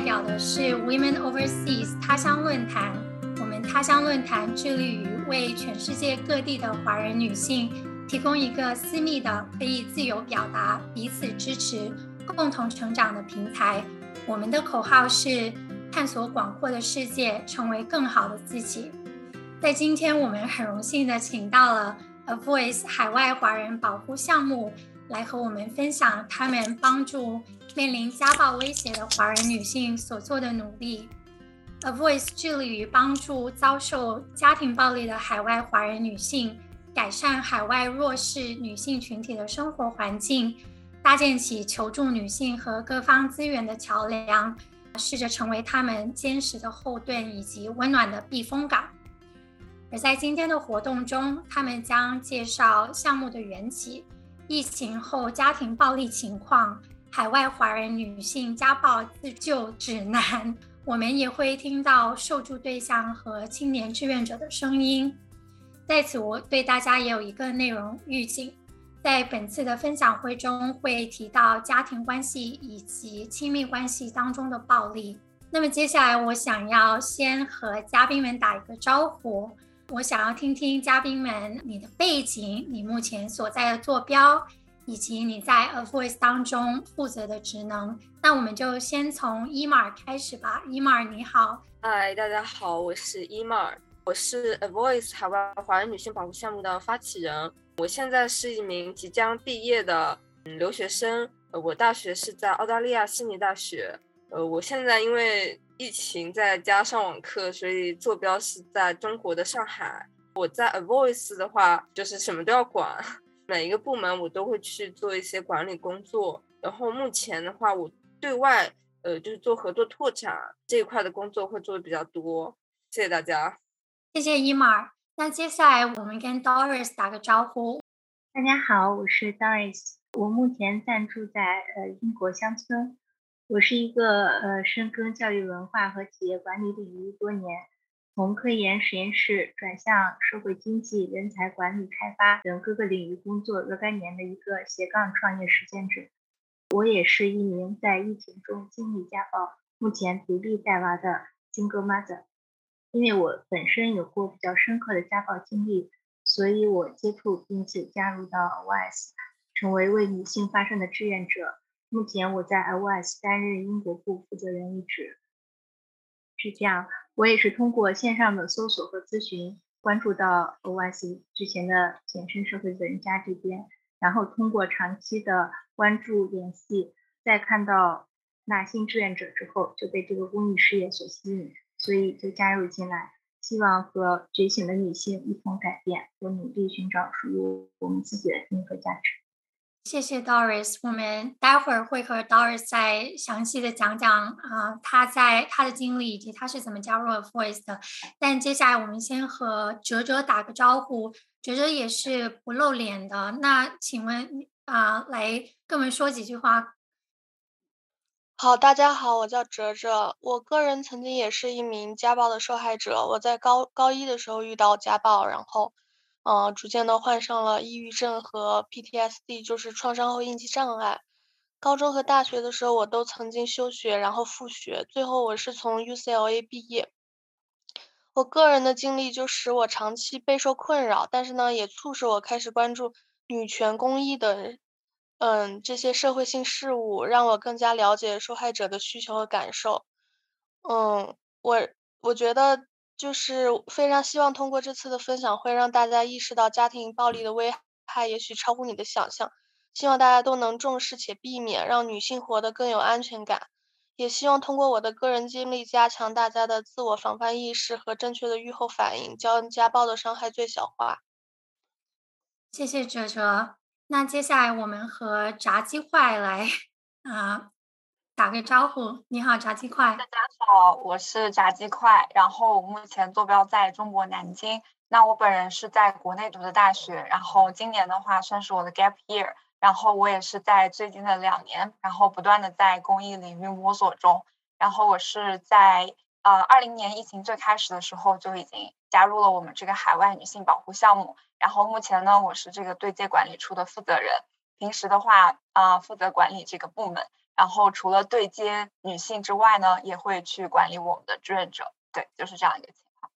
代表的是 Women Overseas 他乡论坛。我们他乡论坛致力于为全世界各地的华人女性提供一个私密的、可以自由表达、彼此支持、共同成长的平台。我们的口号是：探索广阔的世界，成为更好的自己。在今天，我们很荣幸的请到了 A Voice 海外华人保护项目来和我们分享他们帮助面临家暴威胁的华人女性所做的努力。A Voice 致力于帮助遭受家庭暴力的海外华人女性改善海外弱势女性群体的生活环境。搭建起求助女性和各方资源的桥梁，试着成为他们坚实的后盾以及温暖的避风港。而在今天的活动中，他们将介绍项目的缘起、疫情后家庭暴力情况、海外华人女性家暴自救指南。我们也会听到受助对象和青年志愿者的声音。在此，我对大家也有一个内容预警。在本次的分享会中，会提到家庭关系以及亲密关系当中的暴力。那么接下来，我想要先和嘉宾们打一个招呼。我想要听听嘉宾们你的背景、你目前所在的坐标，以及你在 A Voice 当中负责的职能。那我们就先从伊玛尔开始吧。伊玛尔，你好。嗨，大家好，我是伊玛尔，我是 A Voice 海外华人女性保护项目的发起人。我现在是一名即将毕业的留学生，我大学是在澳大利亚悉尼大学，呃，我现在因为疫情在家上网课，所以坐标是在中国的上海。我在 A Voice 的话，就是什么都要管，每一个部门我都会去做一些管理工作。然后目前的话，我对外呃就是做合作拓展这一块的工作会做的比较多。谢谢大家，谢谢伊玛。那接下来我们跟 Doris 打个招呼。大家好，我是 Doris，我目前暂住在呃英国乡村。我是一个呃深耕教育文化和企业管理领域多年，从科研实验室转向社会经济、人才管理、开发等各个领域工作若干年的一个斜杠创业实践者。我也是一名在疫情中经历家暴、目前独立带娃的 single mother。因为我本身有过比较深刻的家暴经历，所以我接触并且加入到 OS，成为为女性发声的志愿者。目前我在 IOS 担任英国部负责人一职。是这样，我也是通过线上的搜索和咨询，关注到 OS 之前的简称社会责任家这边，然后通过长期的关注联系，再看到纳新志愿者之后，就被这个公益事业所吸引。所以就加入进来，希望和觉醒的女性一同改变，我努力寻找属于我们自己的定和价值。谢谢 Doris，我们待会儿会和 Doris 再详细的讲讲啊，他在他的经历以及他是怎么加入 Voice 的。但接下来我们先和哲哲打个招呼，哲哲也是不露脸的，那请问啊，来跟我们说几句话。好，大家好，我叫哲哲。我个人曾经也是一名家暴的受害者。我在高高一的时候遇到家暴，然后，嗯，逐渐的患上了抑郁症和 PTSD，就是创伤后应激障碍。高中和大学的时候，我都曾经休学，然后复学，最后我是从 UCLA 毕业。我个人的经历就使我长期备受困扰，但是呢，也促使我开始关注女权公益的。嗯，这些社会性事物让我更加了解受害者的需求和感受。嗯，我我觉得就是非常希望通过这次的分享会，让大家意识到家庭暴力的危害也许超乎你的想象。希望大家都能重视且避免，让女性活得更有安全感。也希望通过我的个人经历，加强大家的自我防范意识和正确的预后反应，将家暴的伤害最小化。谢谢哲哲。那接下来我们和炸鸡块来 啊打个招呼。你好，炸鸡块。大家好，我是炸鸡块。然后我目前坐标在中国南京。那我本人是在国内读的大学，然后今年的话算是我的 gap year。然后我也是在最近的两年，然后不断的在公益领域摸索中。然后我是在呃二零年疫情最开始的时候就已经加入了我们这个海外女性保护项目。然后目前呢，我是这个对接管理处的负责人，平时的话啊负责管理这个部门。然后除了对接女性之外呢，也会去管理我们的志愿者。对，就是这样一个情况。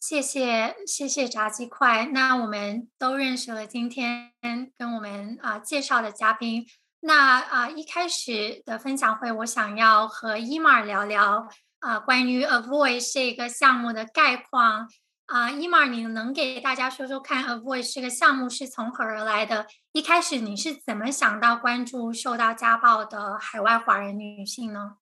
谢谢谢谢炸鸡块。那我们都认识了今天跟我们啊介绍的嘉宾。那啊一开始的分享会，我想要和伊玛聊聊啊关于 Avoid 这个项目的概况。啊，伊玛，你能给大家说说看，Avoid 这个项目是从何而来的？一开始你是怎么想到关注受到家暴的海外华人女性呢？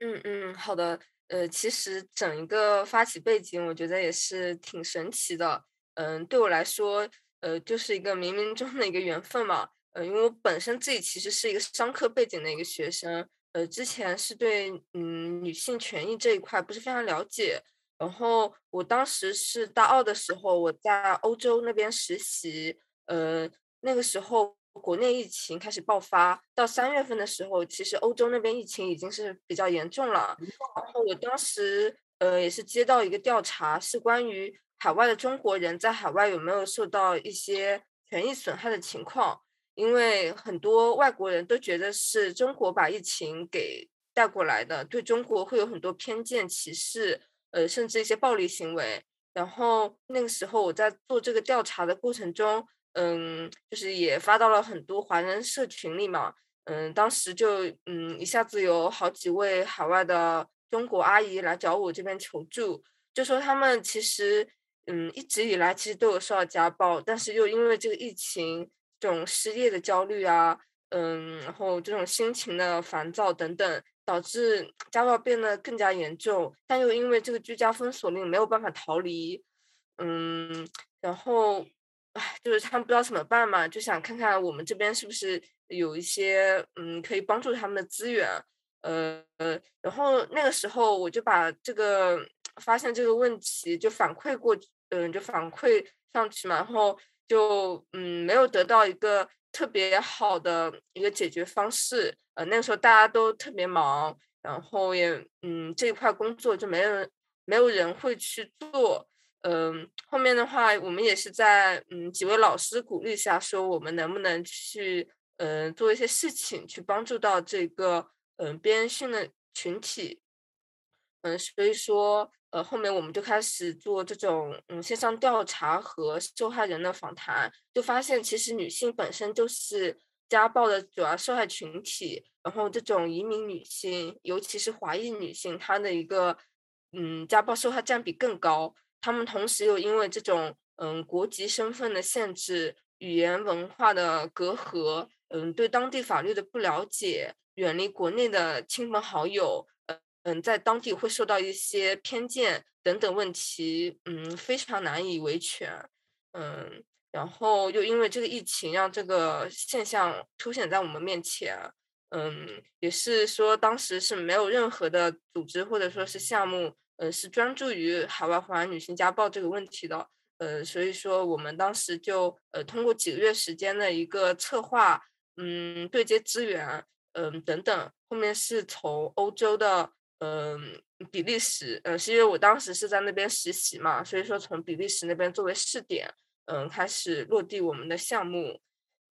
嗯嗯，好的。呃，其实整一个发起背景，我觉得也是挺神奇的。嗯，对我来说，呃，就是一个冥冥中的一个缘分嘛。呃，因为我本身自己其实是一个商科背景的一个学生，呃，之前是对嗯女性权益这一块不是非常了解。然后我当时是大二的时候，我在欧洲那边实习，呃，那个时候国内疫情开始爆发，到三月份的时候，其实欧洲那边疫情已经是比较严重了。然后我当时呃也是接到一个调查，是关于海外的中国人在海外有没有受到一些权益损害的情况，因为很多外国人都觉得是中国把疫情给带过来的，对中国会有很多偏见歧视。呃，甚至一些暴力行为。然后那个时候我在做这个调查的过程中，嗯，就是也发到了很多华人社群里嘛。嗯，当时就嗯一下子有好几位海外的中国阿姨来找我这边求助，就说他们其实嗯一直以来其实都有受到家暴，但是又因为这个疫情，这种失业的焦虑啊，嗯，然后这种心情的烦躁等等。导致家暴变得更加严重，但又因为这个居家封锁令没有办法逃离，嗯，然后，唉，就是他们不知道怎么办嘛，就想看看我们这边是不是有一些嗯可以帮助他们的资源，呃，然后那个时候我就把这个发现这个问题就反馈过，嗯，就反馈上去嘛，然后就嗯没有得到一个。特别好的一个解决方式，呃，那个时候大家都特别忙，然后也，嗯，这一块工作就没人，没有人会去做，嗯，后面的话，我们也是在，嗯，几位老师鼓励下，说我们能不能去，嗯，做一些事情，去帮助到这个，嗯，边缘性的群体，嗯，所以说。呃，后面我们就开始做这种嗯线上调查和受害人的访谈，就发现其实女性本身就是家暴的主要受害群体。然后这种移民女性，尤其是华裔女性，她的一个嗯家暴受害占比更高。她们同时又因为这种嗯国籍身份的限制、语言文化的隔阂，嗯对当地法律的不了解、远离国内的亲朋好友。呃嗯，在当地会受到一些偏见等等问题，嗯，非常难以维权，嗯，然后又因为这个疫情让这个现象凸显在我们面前，嗯，也是说当时是没有任何的组织或者说是项目，呃，是专注于海外华人女性家暴这个问题的，呃，所以说我们当时就呃通过几个月时间的一个策划，嗯，对接资源，嗯，等等，后面是从欧洲的。嗯，比利时，嗯，是因为我当时是在那边实习嘛，所以说从比利时那边作为试点，嗯，开始落地我们的项目，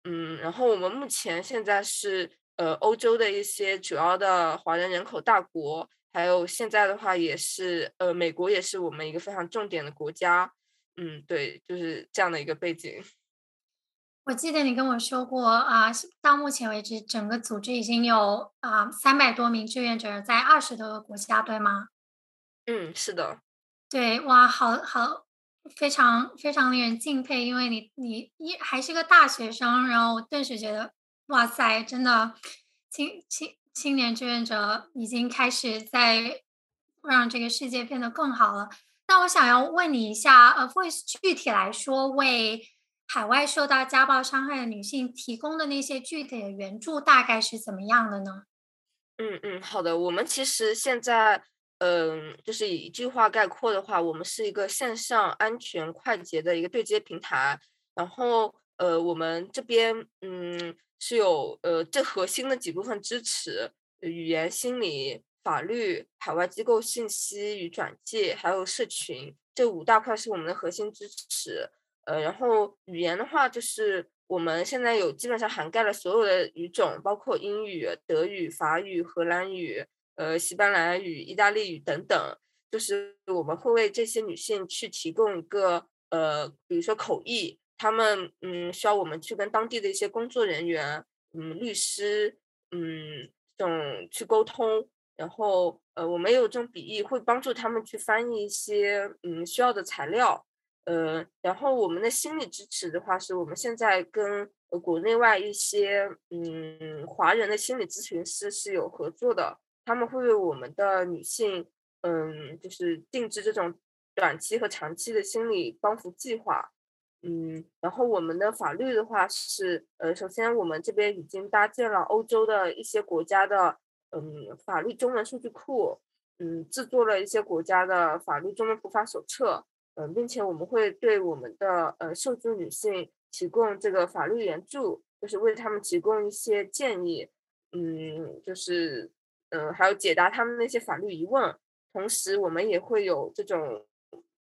嗯，然后我们目前现在是呃欧洲的一些主要的华人人口大国，还有现在的话也是呃美国也是我们一个非常重点的国家，嗯，对，就是这样的一个背景。我记得你跟我说过啊，到目前为止，整个组织已经有啊三百多名志愿者在二十多个国家，对吗？嗯，是的。对，哇，好好，非常非常令人敬佩，因为你你一还是个大学生，然后我顿时觉得，哇塞，真的青青青年志愿者已经开始在让这个世界变得更好了。那我想要问你一下，呃，Voice 具体来说为。海外受到家暴伤害的女性提供的那些具体的援助大概是怎么样的呢？嗯嗯，好的。我们其实现在，嗯，就是以一句话概括的话，我们是一个线上安全快捷的一个对接平台。然后，呃，我们这边，嗯，是有呃最核心的几部分支持：语言、心理、法律、海外机构信息与转介，还有社群这五大块是我们的核心支持。呃，然后语言的话，就是我们现在有基本上涵盖了所有的语种，包括英语、德语、法语、荷兰语、呃西班牙语、意大利语等等。就是我们会为这些女性去提供一个呃，比如说口译，她们嗯需要我们去跟当地的一些工作人员、嗯律师、嗯这种去沟通。然后呃，我们有这种笔译，会帮助他们去翻译一些嗯需要的材料。呃，然后我们的心理支持的话，是我们现在跟国内外一些嗯华人的心理咨询师是有合作的，他们会为我们的女性嗯就是定制这种短期和长期的心理帮扶计划。嗯，然后我们的法律的话是呃，首先我们这边已经搭建了欧洲的一些国家的嗯法律中文数据库，嗯，制作了一些国家的法律中文普法手册。嗯，并且我们会对我们的呃受助女性提供这个法律援助，就是为他们提供一些建议，嗯，就是嗯，还有解答他们那些法律疑问。同时，我们也会有这种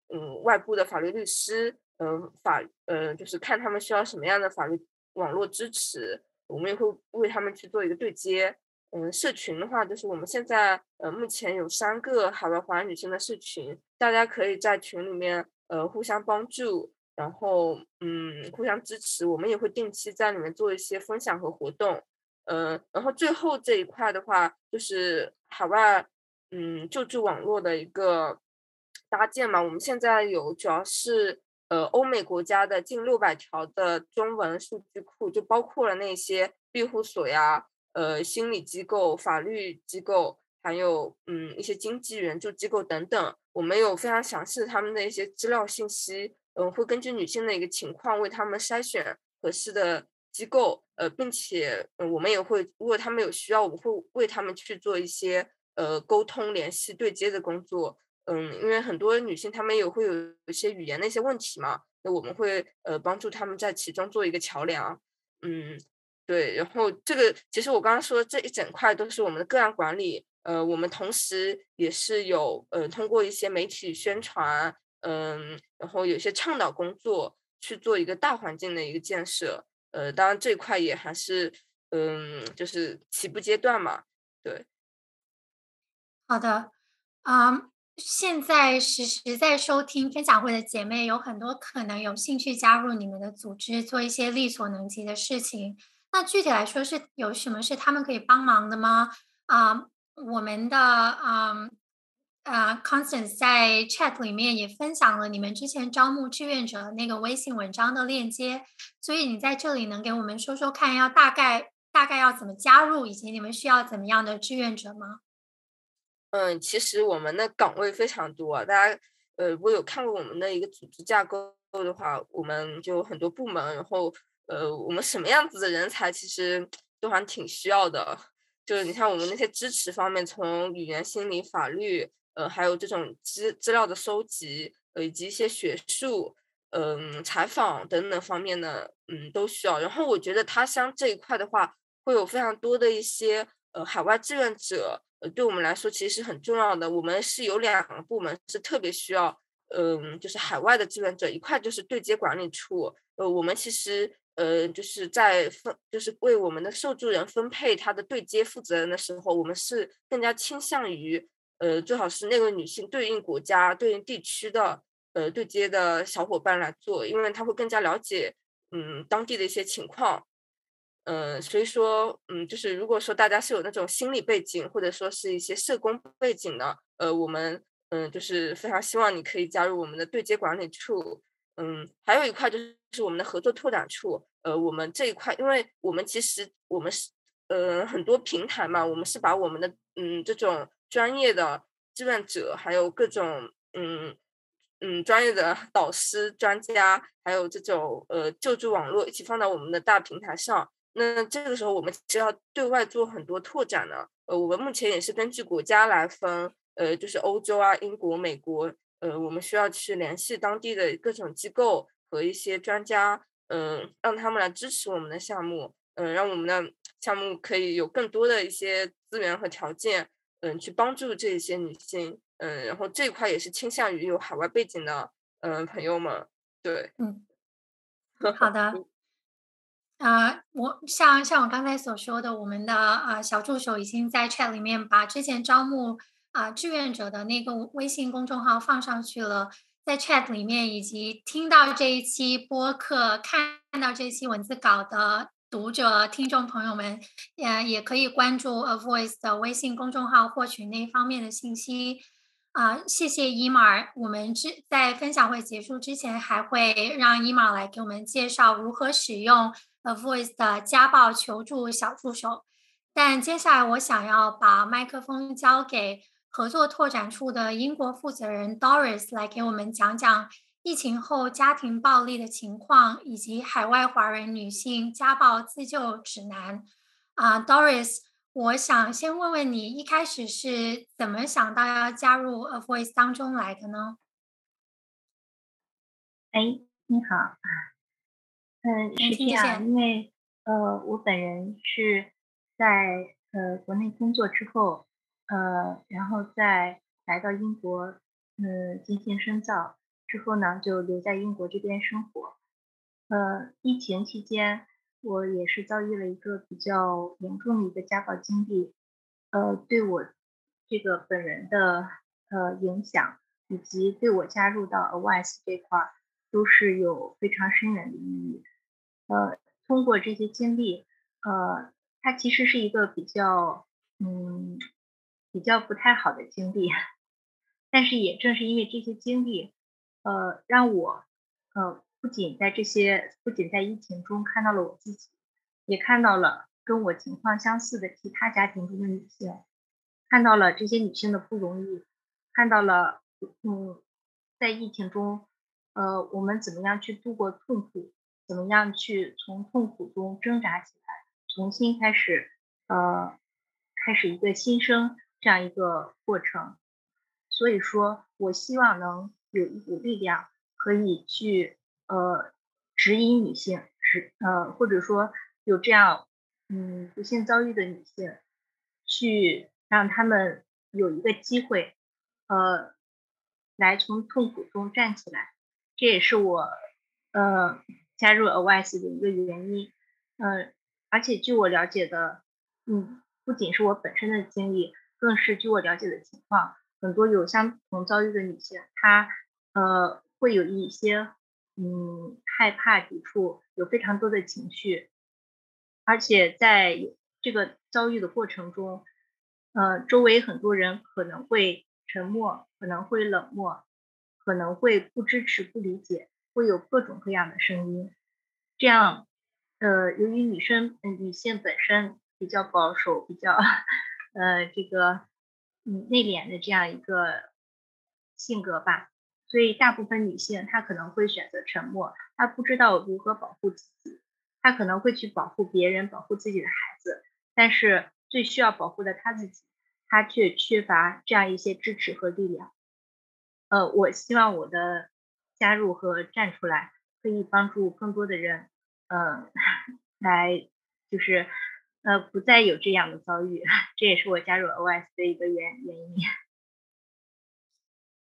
嗯外部的法律律师，嗯法呃就是看他们需要什么样的法律网络支持，我们也会为他们去做一个对接。嗯，社群的话，就是我们现在呃目前有三个海外华人女性的社群，大家可以在群里面呃互相帮助，然后嗯互相支持。我们也会定期在里面做一些分享和活动。呃，然后最后这一块的话，就是海外嗯救助网络的一个搭建嘛。我们现在有主要是呃欧美国家的近六百条的中文数据库，就包括了那些庇护所呀。呃，心理机构、法律机构，还有嗯一些经济援助机构等等，我们有非常详细的他们的一些资料信息，嗯，会根据女性的一个情况为他们筛选合适的机构，呃，并且我们也会，如果他们有需要，我们会为他们去做一些呃沟通、联系、对接的工作，嗯，因为很多女性她们也会有一些语言的一些问题嘛，那我们会呃帮助他们在其中做一个桥梁，嗯。对，然后这个其实我刚刚说这一整块都是我们的个案管理，呃，我们同时也是有呃通过一些媒体宣传，嗯，然后有些倡导工作去做一个大环境的一个建设，呃，当然这一块也还是嗯就是起步阶段嘛，对。好的，啊，现在实时在收听分享会的姐妹有很多可能有兴趣加入你们的组织，做一些力所能及的事情。那具体来说是有什么是他们可以帮忙的吗？啊，我们的啊啊，Constance 在 Chat 里面也分享了你们之前招募志愿者那个微信文章的链接，所以你在这里能给我们说说看，要大概大概要怎么加入，以及你们需要怎么样的志愿者吗？嗯，其实我们的岗位非常多，大家呃，如果有看过我们的一个组织架构的话，我们就很多部门，然后。呃，我们什么样子的人才其实都还挺需要的。就是你像我们那些支持方面，从语言、心理、法律，呃，还有这种资资料的收集，呃，以及一些学术，嗯，采访等等方面的，嗯，都需要。然后我觉得他乡这一块的话，会有非常多的一些呃海外志愿者，呃，对我们来说其实是很重要的。我们是有两个部门是特别需要，嗯，就是海外的志愿者，一块就是对接管理处，呃，我们其实。呃，就是在分，就是为我们的受助人分配他的对接负责人的时候，我们是更加倾向于，呃，最好是那个女性对应国家、对应地区的，呃，对接的小伙伴来做，因为他会更加了解，嗯，当地的一些情况，嗯，所以说，嗯，就是如果说大家是有那种心理背景，或者说是一些社工背景的，呃，我们，嗯，就是非常希望你可以加入我们的对接管理处。嗯，还有一块就是我们的合作拓展处，呃，我们这一块，因为我们其实我们是呃很多平台嘛，我们是把我们的嗯这种专业的志愿者，还有各种嗯嗯专业的 导师、专家，还有这种呃救助网络一起放到我们的大平台上。那这个时候我们是要对外做很多拓展的，呃，我们目前也是根据国家来分，呃，就是欧洲啊、英国、美国。呃，我们需要去联系当地的各种机构和一些专家，嗯，让他们来支持我们的项目，嗯，让我们的项目可以有更多的一些资源和条件，嗯，去帮助这些女性，嗯，然后这一块也是倾向于有海外背景的，嗯，朋友们，对，嗯，好的。呃，我像像我刚才所说的，我们的呃小助手已经在 chat 里面把之前招募啊志愿者的那个微信公众号放上去了，在 chat 里面以及听到这一期播客、看到这期文字稿的读者听众朋友们，也也可以关注 A Voice 的微信公众号获取那方面的信息。啊，谢谢伊玛尔。我们之在分享会结束之前，还会让伊玛尔来给我们介绍如何使用。A Voice 的家暴求助小助手，但接下来我想要把麦克风交给合作拓展处的英国负责人 Doris 来给我们讲讲疫情后家庭暴力的情况，以及海外华人女性家暴自救指南。啊，Doris，我想先问问你，一开始是怎么想到要加入 A Voice 当中来的呢？哎，你好。嗯，是这样，因为呃，我本人是在呃国内工作之后，呃，然后再来到英国，嗯，进行深造之后呢，就留在英国这边生活。呃，疫情期间，我也是遭遇了一个比较严重的一个家暴经历，呃，对我这个本人的呃影响，以及对我加入到 a v i c e 这块儿。都是有非常深远的意义。呃，通过这些经历，呃，它其实是一个比较，嗯，比较不太好的经历。但是也正是因为这些经历，呃，让我，呃，不仅在这些，不仅在疫情中看到了我自己，也看到了跟我情况相似的其他家庭中的女性，看到了这些女性的不容易，看到了，嗯，在疫情中。呃，我们怎么样去度过痛苦？怎么样去从痛苦中挣扎起来，重新开始，呃，开始一个新生这样一个过程。所以说我希望能有一股力量，可以去呃指引女性，指呃或者说有这样嗯不幸遭遇的女性，去让他们有一个机会，呃，来从痛苦中站起来。这也是我，呃，加入 a v i c e 的一个原因，嗯，而且据我了解的，嗯，不仅是我本身的经历，更是据我了解的情况，很多有相同遭遇的女性，她，呃，会有一些，嗯，害怕、抵触，有非常多的情绪，而且在这个遭遇的过程中，呃，周围很多人可能会沉默，可能会冷漠。可能会不支持、不理解，会有各种各样的声音。这样，呃，由于女生、女性本身比较保守、比较，呃，这个，嗯，内敛的这样一个性格吧，所以大部分女性她可能会选择沉默，她不知道如何保护自己，她可能会去保护别人、保护自己的孩子，但是最需要保护的她自己，她却缺乏这样一些支持和力量。呃，我希望我的加入和站出来，可以帮助更多的人，嗯，来就是呃，不再有这样的遭遇。这也是我加入 OS 的一个原原因。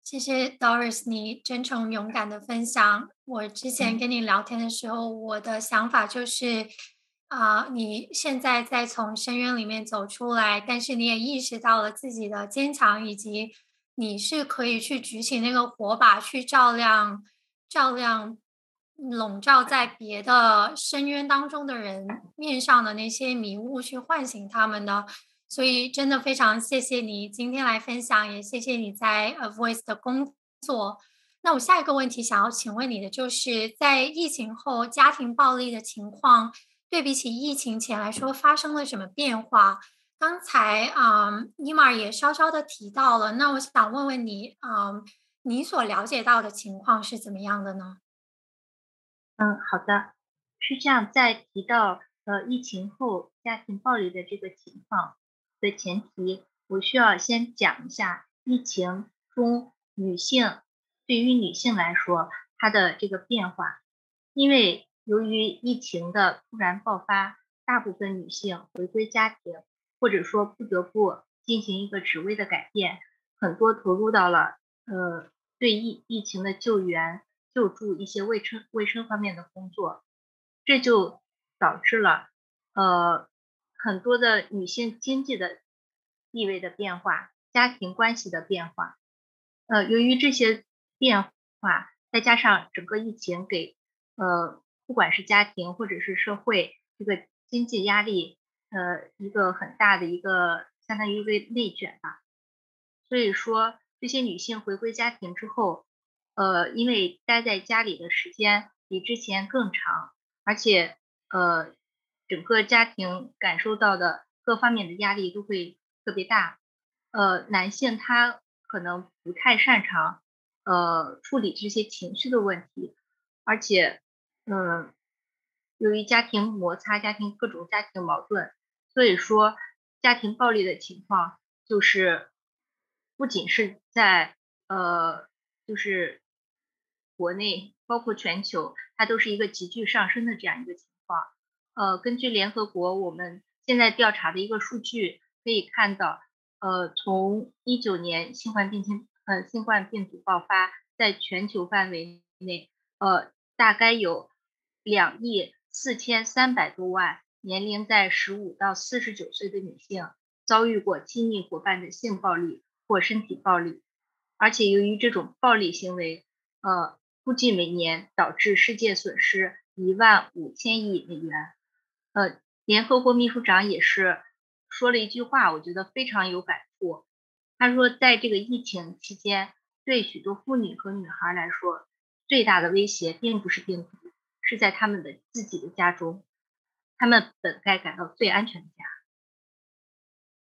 谢谢 Doris，你真诚勇敢的分享。我之前跟你聊天的时候，我的想法就是，啊，你现在在从深渊里面走出来，但是你也意识到了自己的坚强以及。你是可以去举起那个火把，去照亮、照亮笼罩在别的深渊当中的人面上的那些迷雾，去唤醒他们的。所以，真的非常谢谢你今天来分享，也谢谢你在 A Voice 的工作。那我下一个问题想要请问你的，就是在疫情后家庭暴力的情况，对比起疫情前来说，发生了什么变化？刚才啊，尼玛也稍稍的提到了，那我想问问你啊，你所了解到的情况是怎么样的呢？嗯，好的，是这样，在提到呃疫情后家庭暴力的这个情况的前提，我需要先讲一下疫情中女性对于女性来说她的这个变化，因为由于疫情的突然爆发，大部分女性回归家庭。或者说不得不进行一个职位的改变，很多投入到了呃对疫疫情的救援、救助一些卫生卫生方面的工作，这就导致了呃很多的女性经济的地位的变化，家庭关系的变化。呃，由于这些变化，再加上整个疫情给呃不管是家庭或者是社会这个经济压力，呃一个很大的一个相当于一个内卷吧。所以说，这些女性回归家庭之后，呃，因为待在家里的时间比之前更长，而且呃整个家庭感受到的各方面的压力都会特别大。呃，男性他。可能不太擅长，呃，处理这些情绪的问题，而且，嗯，由于家庭摩擦、家庭各种家庭矛盾，所以说家庭暴力的情况就是不仅是在呃，就是国内，包括全球，它都是一个急剧上升的这样一个情况。呃，根据联合国我们现在调查的一个数据可以看到。呃，从一九年新冠病情呃新冠病毒爆发，在全球范围内，呃，大概有两亿四千三百多万年龄在十五到四十九岁的女性遭遇过亲密伙伴的性暴力或身体暴力，而且由于这种暴力行为，呃，估计每年导致世界损失一万五千亿美元。呃，联合国秘书长也是。说了一句话，我觉得非常有感触。他说，在这个疫情期间，对许多妇女和女孩来说，最大的威胁并不是病毒，是在他们的自己的家中，他们本该感到最安全的家。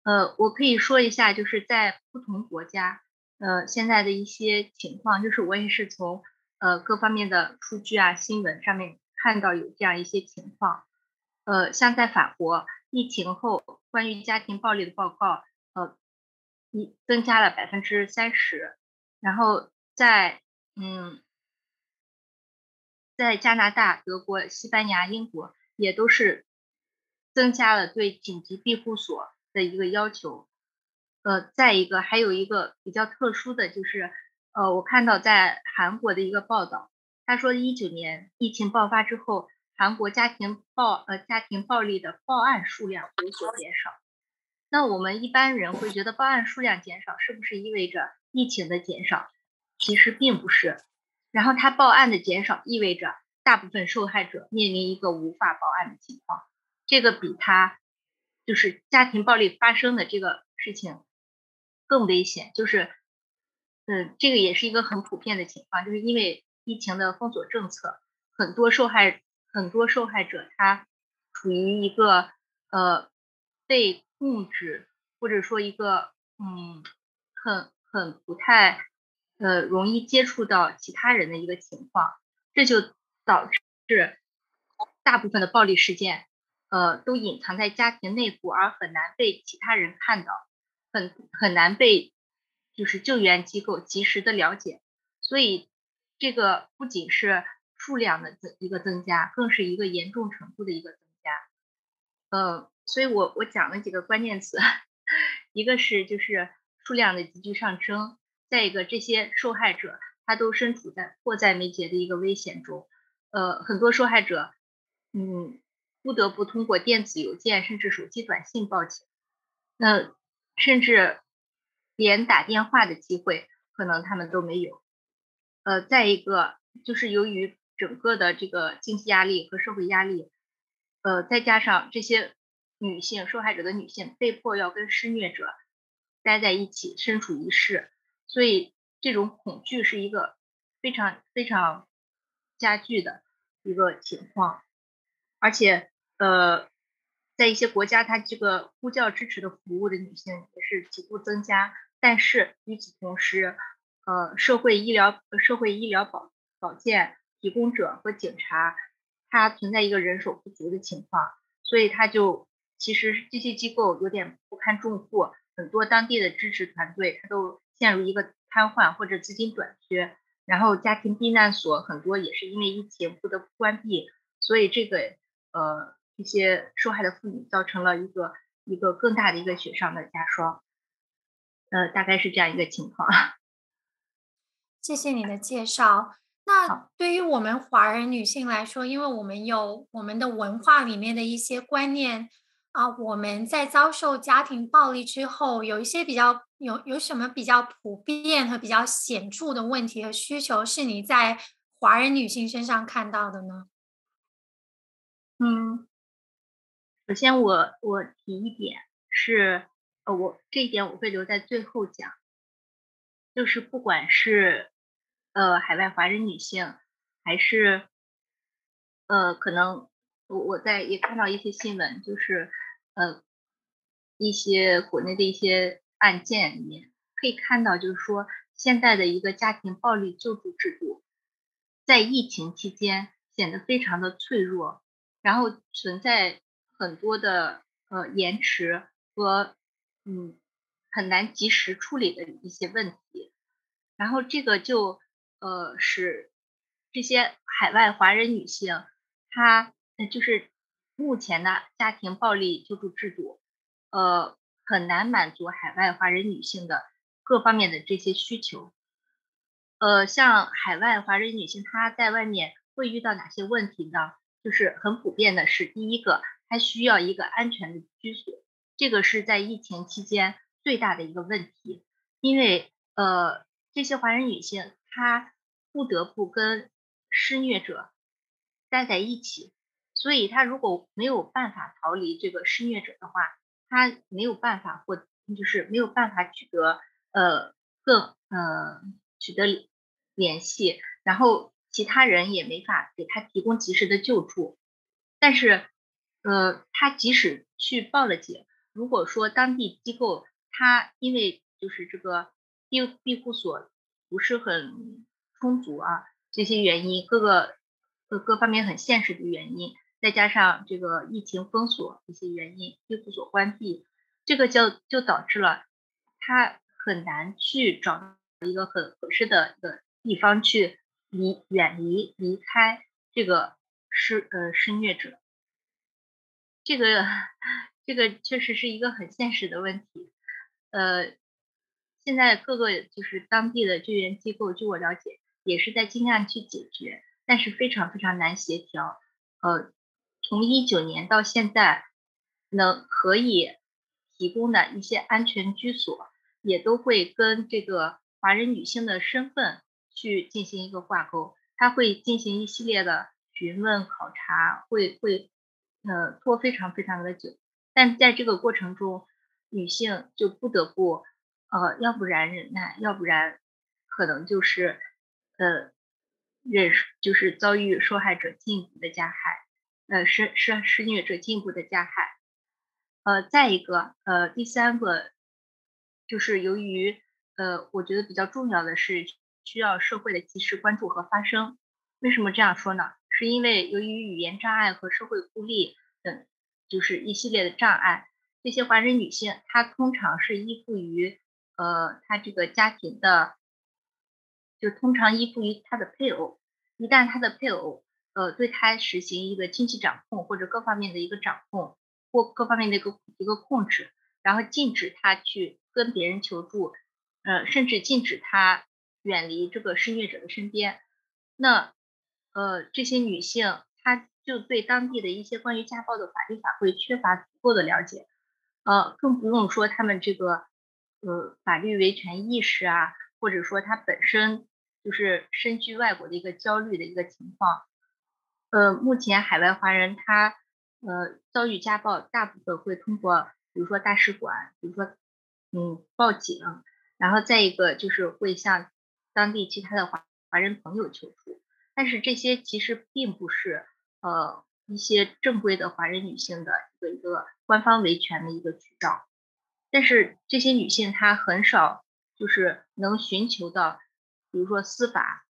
呃，我可以说一下，就是在不同国家，呃，现在的一些情况，就是我也是从呃各方面的数据啊、新闻上面看到有这样一些情况。呃，像在法国。疫情后，关于家庭暴力的报告，呃，一增加了百分之三十。然后在嗯，在加拿大、德国、西班牙、英国也都是增加了对紧急庇护所的一个要求。呃，再一个还有一个比较特殊的就是，呃，我看到在韩国的一个报道，他说一九年疫情爆发之后。韩国家庭暴呃家庭暴力的报案数量有所减少，那我们一般人会觉得报案数量减少是不是意味着疫情的减少？其实并不是。然后他报案的减少意味着大部分受害者面临一个无法报案的情况，这个比他就是家庭暴力发生的这个事情更危险。就是嗯，这个也是一个很普遍的情况，就是因为疫情的封锁政策，很多受害。很多受害者他处于一个呃被控制，或者说一个嗯很很不太呃容易接触到其他人的一个情况，这就导致大部分的暴力事件呃都隐藏在家庭内部，而很难被其他人看到，很很难被就是救援机构及时的了解，所以这个不仅是。数量的增一个增加，更是一个严重程度的一个增加。嗯，所以我我讲了几个关键词，一个是就是数量的急剧上升，再一个这些受害者他都身处在迫在眉睫的一个危险中。呃，很多受害者嗯不得不通过电子邮件甚至手机短信报警，那甚至连打电话的机会可能他们都没有。呃，再一个就是由于整个的这个经济压力和社会压力，呃，再加上这些女性受害者的女性被迫要跟施虐者待在一起，身处一室，所以这种恐惧是一个非常非常加剧的一个情况，而且呃，在一些国家，它这个呼叫支持的服务的女性也是极度增加，但是与此同时，呃，社会医疗社会医疗保保健。提供者和警察，他存在一个人手不足的情况，所以他就其实这些机构有点不堪重负，很多当地的支持团队他都陷入一个瘫痪或者资金短缺，然后家庭避难所很多也是因为疫情不得不关闭，所以这个呃一些受害的妇女造成了一个一个更大的一个雪上的加霜，呃大概是这样一个情况。谢谢你的介绍。那对于我们华人女性来说，因为我们有我们的文化里面的一些观念啊，我们在遭受家庭暴力之后，有一些比较有有什么比较普遍和比较显著的问题和需求，是你在华人女性身上看到的呢？嗯，首先我我提一点是，呃，我这一点我会留在最后讲，就是不管是。呃，海外华人女性，还是呃，可能我我在也看到一些新闻，就是呃，一些国内的一些案件里面可以看到，就是说现在的一个家庭暴力救助制度，在疫情期间显得非常的脆弱，然后存在很多的呃延迟和嗯很难及时处理的一些问题，然后这个就。呃，使这些海外华人女性，她就是目前的家庭暴力救助制度，呃，很难满足海外华人女性的各方面的这些需求。呃，像海外华人女性，她在外面会遇到哪些问题呢？就是很普遍的是，第一个，她需要一个安全的居所，这个是在疫情期间最大的一个问题，因为呃，这些华人女性她。不得不跟施虐者待在一起，所以她如果没有办法逃离这个施虐者的话，她没有办法或就是没有办法取得呃更呃取得联系，然后其他人也没法给他提供及时的救助。但是呃，他即使去报了警，如果说当地机构他因为就是这个庇庇护所不是很。充足啊，这些原因各个各各方面很现实的原因，再加上这个疫情封锁一些原因，庇护所关闭，这个就就导致了他很难去找一个很合适的一个地方去离远离离开这个施呃施虐者，这个这个确实是一个很现实的问题，呃，现在各个就是当地的救援机构，据我了解。也是在尽量去解决，但是非常非常难协调。呃，从一九年到现在，能可以提供的一些安全居所，也都会跟这个华人女性的身份去进行一个挂钩。他会进行一系列的询问考察，会会呃拖非常非常的久。但在这个过程中，女性就不得不呃，要不然忍耐，要不然可能就是。呃，忍就是遭遇受害者进一步的加害，呃，施施施虐者进一步的加害，呃，再一个，呃，第三个就是由于，呃，我觉得比较重要的是需要社会的及时关注和发声。为什么这样说呢？是因为由于语言障碍和社会孤立等，就是一系列的障碍，这些华人女性她通常是依附于，呃，她这个家庭的。就通常依附于他的配偶，一旦他的配偶呃对她实行一个经济掌控或者各方面的一个掌控或各方面的一个一个控制，然后禁止他去跟别人求助，呃，甚至禁止他远离这个施虐者的身边，那呃这些女性她就对当地的一些关于家暴的法律法规缺乏足够的了解，呃，更不用说他们这个呃法律维权意识啊，或者说他本身。就是身居外国的一个焦虑的一个情况，呃，目前海外华人他呃遭遇家暴，大部分会通过比如说大使馆，比如说嗯报警，然后再一个就是会向当地其他的华华人朋友求助，但是这些其实并不是呃一些正规的华人女性的一个一个官方维权的一个渠道，但是这些女性她很少就是能寻求到。比如说司法，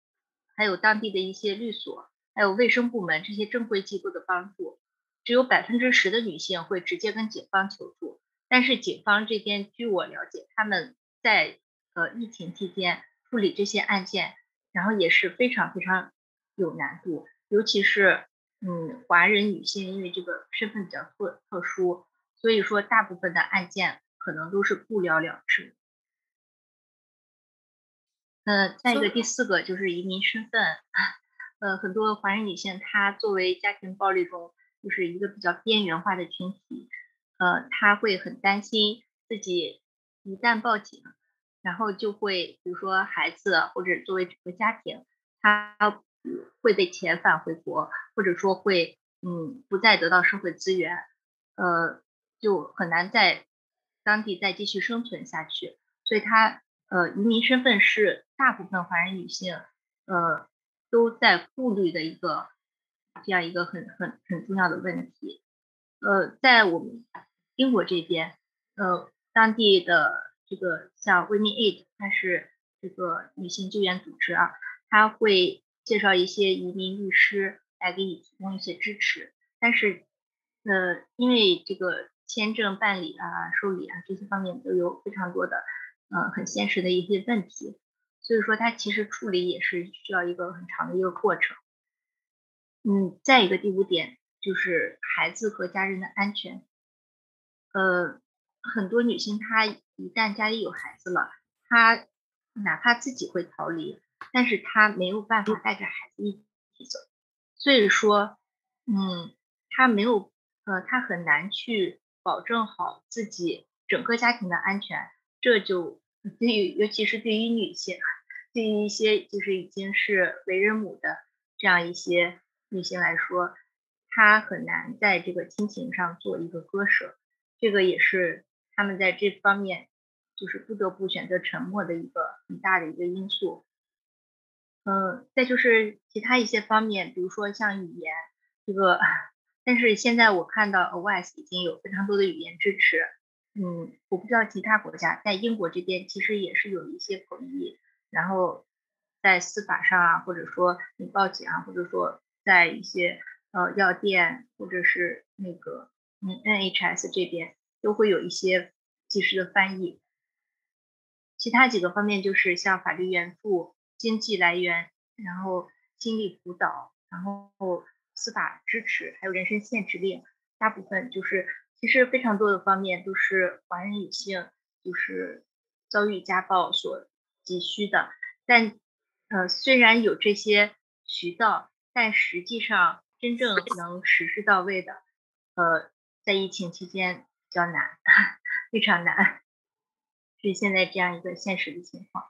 还有当地的一些律所，还有卫生部门这些正规机构的帮助，只有百分之十的女性会直接跟警方求助。但是警方这边，据我了解，他们在呃疫情期间处理这些案件，然后也是非常非常有难度，尤其是嗯华人女性，因为这个身份比较特特殊，所以说大部分的案件可能都是不了了之。呃，再一个第四个就是移民身份，呃，很多华人女性她作为家庭暴力中就是一个比较边缘化的群体，呃，她会很担心自己一旦报警，然后就会比如说孩子或者作为整个家庭，他会被遣返回国，或者说会嗯不再得到社会资源，呃，就很难在当地再继续生存下去，所以他。呃，移民身份是大部分华人女性呃都在顾虑的一个这样一个很很很重要的问题。呃，在我们英国这边，呃，当地的这个像 Women Aid，它是这个女性救援组织啊，它会介绍一些移民律师来给你提供一些支持。但是，呃，因为这个签证办理啊、受理啊这些方面都有非常多的。呃，很现实的一些问题，所以说它其实处理也是需要一个很长的一个过程。嗯，再一个第五点就是孩子和家人的安全。呃，很多女性她一旦家里有孩子了，她哪怕自己会逃离，但是他没有办法带着孩子一起走，所以说，嗯，他没有，呃，他很难去保证好自己整个家庭的安全。这就对于，尤其是对于女性，对于一些就是已经是为人母的这样一些女性来说，她很难在这个亲情上做一个割舍，这个也是他们在这方面就是不得不选择沉默的一个很大的一个因素。嗯，再就是其他一些方面，比如说像语言这个，但是现在我看到 OS 已经有非常多的语言支持。嗯，我不知道其他国家，在英国这边其实也是有一些口译，然后在司法上啊，或者说你报警啊，或者说在一些呃药店或者是那个嗯 NHS 这边都会有一些及时的翻译。其他几个方面就是像法律援助、经济来源，然后心理辅导，然后司法支持，还有人身限制令，大部分就是。其实非常多的方面都是华人女性就是遭遇家暴所急需的，但呃虽然有这些渠道，但实际上真正能实施到位的，呃在疫情期间比较难，非常难，是现在这样一个现实的情况。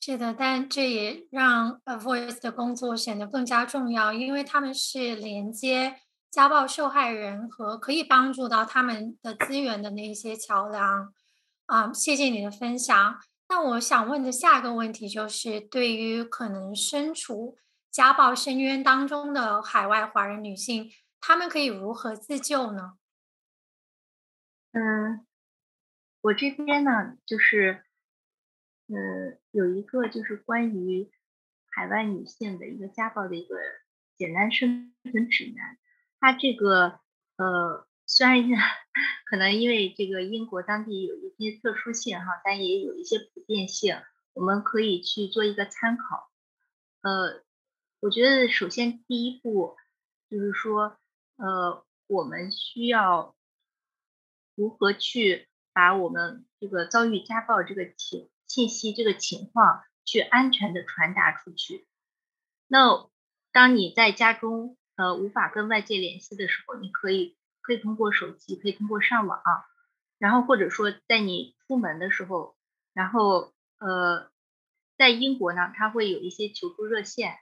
是的，但这也让 A Voice 的工作显得更加重要，因为他们是连接。家暴受害人和可以帮助到他们的资源的那些桥梁，啊，谢谢你的分享。那我想问的下一个问题就是，对于可能身处家暴深渊当中的海外华人女性，她们可以如何自救呢？嗯，我这边呢，就是，呃，有一个就是关于海外女性的一个家暴的一个简单生存指南。它这个呃，虽然可能因为这个英国当地有一些特殊性哈，但也有一些普遍性，我们可以去做一个参考。呃，我觉得首先第一步就是说，呃，我们需要如何去把我们这个遭遇家暴这个情信息这个情况去安全的传达出去。那当你在家中。呃，无法跟外界联系的时候，你可以可以通过手机，可以通过上网，然后或者说在你出门的时候，然后呃，在英国呢，它会有一些求助热线，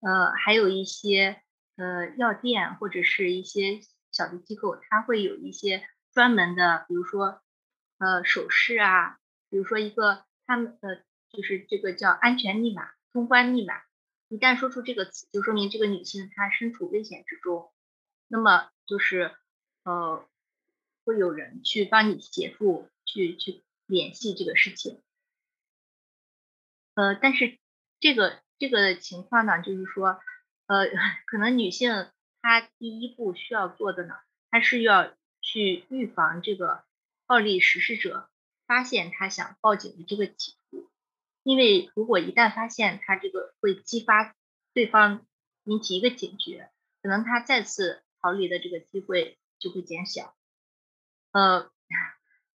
呃，还有一些呃药店或者是一些小的机构，它会有一些专门的，比如说呃手势啊，比如说一个他们的就是这个叫安全密码、通关密码。一旦说出这个词，就说明这个女性她身处危险之中，那么就是呃，会有人去帮你协助去去联系这个事情。呃，但是这个这个情况呢，就是说呃，可能女性她第一步需要做的呢，她是要去预防这个暴力实施者发现他想报警的这个企图。因为如果一旦发现他这个会激发对方引起一个警觉，可能他再次逃离的这个机会就会减小。呃，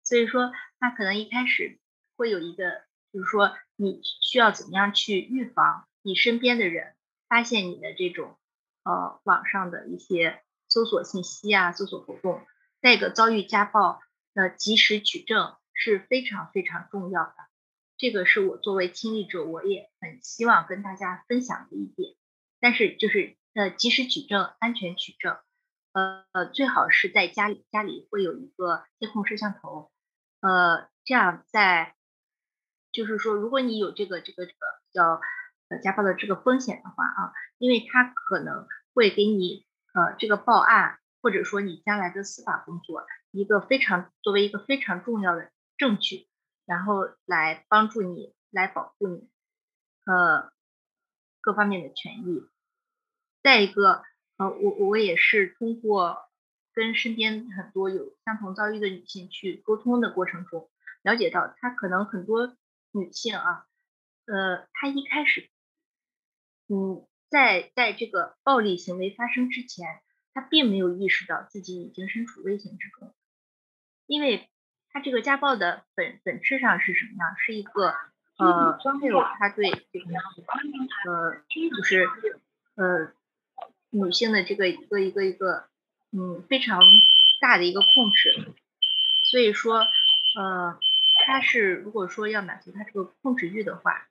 所以说他可能一开始会有一个就是说你需要怎么样去预防你身边的人发现你的这种呃网上的一些搜索信息啊、搜索活动。再一个，遭遇家暴的及时举证是非常非常重要的。这个是我作为亲历者，我也很希望跟大家分享的一点。但是就是呃，及时举证、安全举证，呃呃，最好是在家里，家里会有一个监控摄像头，呃，这样在就是说，如果你有这个这个这个叫呃家暴的这个风险的话啊，因为他可能会给你呃这个报案，或者说你将来的司法工作一个非常作为一个非常重要的证据。然后来帮助你，来保护你，呃，各方面的权益。再一个，呃，我我也是通过跟身边很多有相同遭遇的女性去沟通的过程中，了解到她可能很多女性啊，呃，她一开始，嗯，在在这个暴力行为发生之前，她并没有意识到自己已经身处危险之中，因为。他这个家暴的本本质上是什么呢？是一个呃，配偶他对这个呃，就是呃女性的这个一个一个一个嗯非常大的一个控制，所以说呃，他是如果说要满足他这个控制欲的话，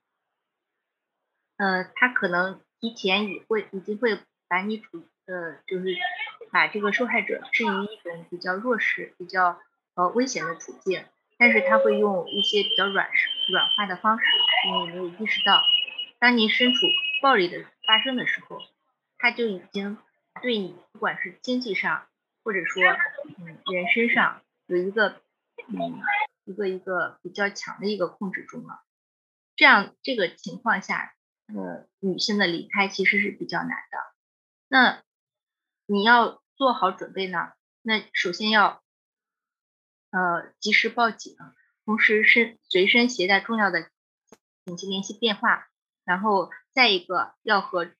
呃，他可能提前也会已经会把你处呃，就是把这个受害者置于一种比较弱势比较。呃，危险的处境，但是他会用一些比较软软化的方式，你没有意识到，当你身处暴力的发生的时候，他就已经对你不管是经济上，或者说嗯人身上有一个嗯一个一个比较强的一个控制中了。这样这个情况下，呃，女性的离开其实是比较难的。那你要做好准备呢？那首先要。呃，及时报警，同时是随身携带重要的紧急联系电话，然后再一个要和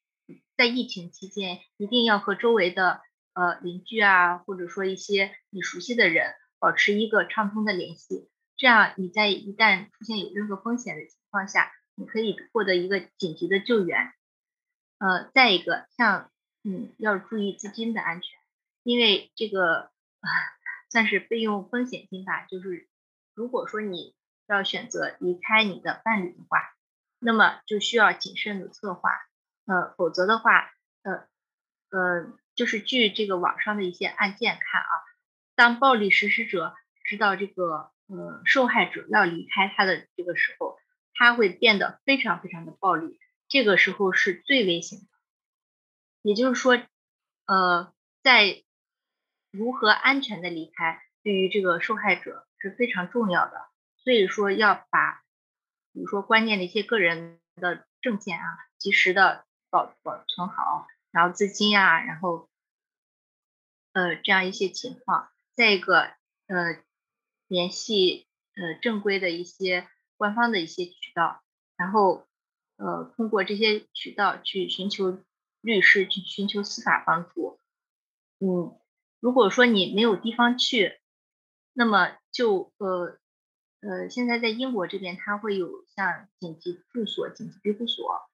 在疫情期间一定要和周围的呃邻居啊，或者说一些你熟悉的人保持一个畅通的联系，这样你在一旦出现有任何风险的情况下，你可以获得一个紧急的救援。呃，再一个像嗯要注意资金的安全，因为这个啊。算是备用风险金吧，就是如果说你要选择离开你的伴侣的话，那么就需要谨慎的策划，呃，否则的话，呃，呃，就是据这个网上的一些案件看啊，当暴力实施者知道这个呃受害者要离开他的这个时候，他会变得非常非常的暴力，这个时候是最危险的。也就是说，呃，在如何安全的离开，对于这个受害者是非常重要的。所以说要把，比如说关键的一些个人的证件啊，及时的保保存好，然后资金啊，然后，呃，这样一些情况。再一个，呃，联系呃正规的一些官方的一些渠道，然后，呃，通过这些渠道去寻求律师，去寻求司法帮助。嗯。如果说你没有地方去，那么就呃呃，现在在英国这边，它会有像紧急住所、紧急庇护所。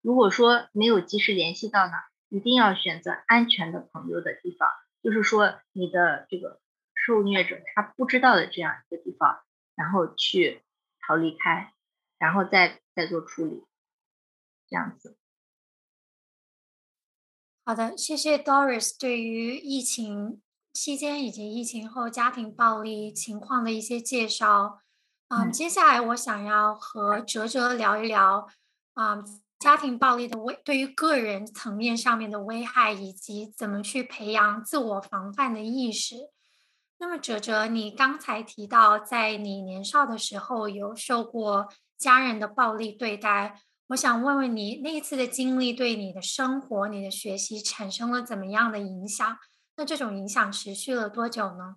如果说没有及时联系到呢，一定要选择安全的朋友的地方，就是说你的这个受虐者他不知道的这样一个地方，然后去逃离开，然后再再做处理，这样子。好的，谢谢 Doris 对于疫情期间以及疫情后家庭暴力情况的一些介绍。嗯，接下来我想要和哲哲聊一聊，啊，家庭暴力的危对于个人层面上面的危害，以及怎么去培养自我防范的意识。那么，哲哲，你刚才提到在你年少的时候有受过家人的暴力对待。我想问问你，那一次的经历对你的生活、你的学习产生了怎么样的影响？那这种影响持续了多久呢？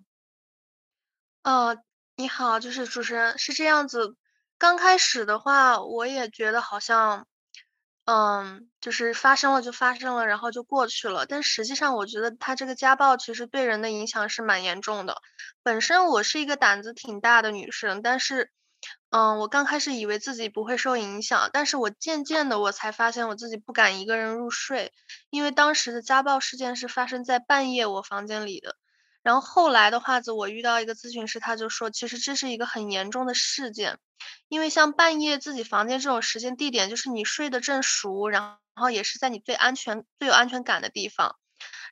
呃，你好，就是主持人是这样子。刚开始的话，我也觉得好像，嗯，就是发生了就发生了，然后就过去了。但实际上，我觉得他这个家暴其实对人的影响是蛮严重的。本身我是一个胆子挺大的女生，但是。嗯，我刚开始以为自己不会受影响，但是我渐渐的我才发现我自己不敢一个人入睡，因为当时的家暴事件是发生在半夜我房间里的。然后后来的话子，我遇到一个咨询师，他就说，其实这是一个很严重的事件，因为像半夜自己房间这种时间地点，就是你睡得正熟，然后也是在你最安全、最有安全感的地方，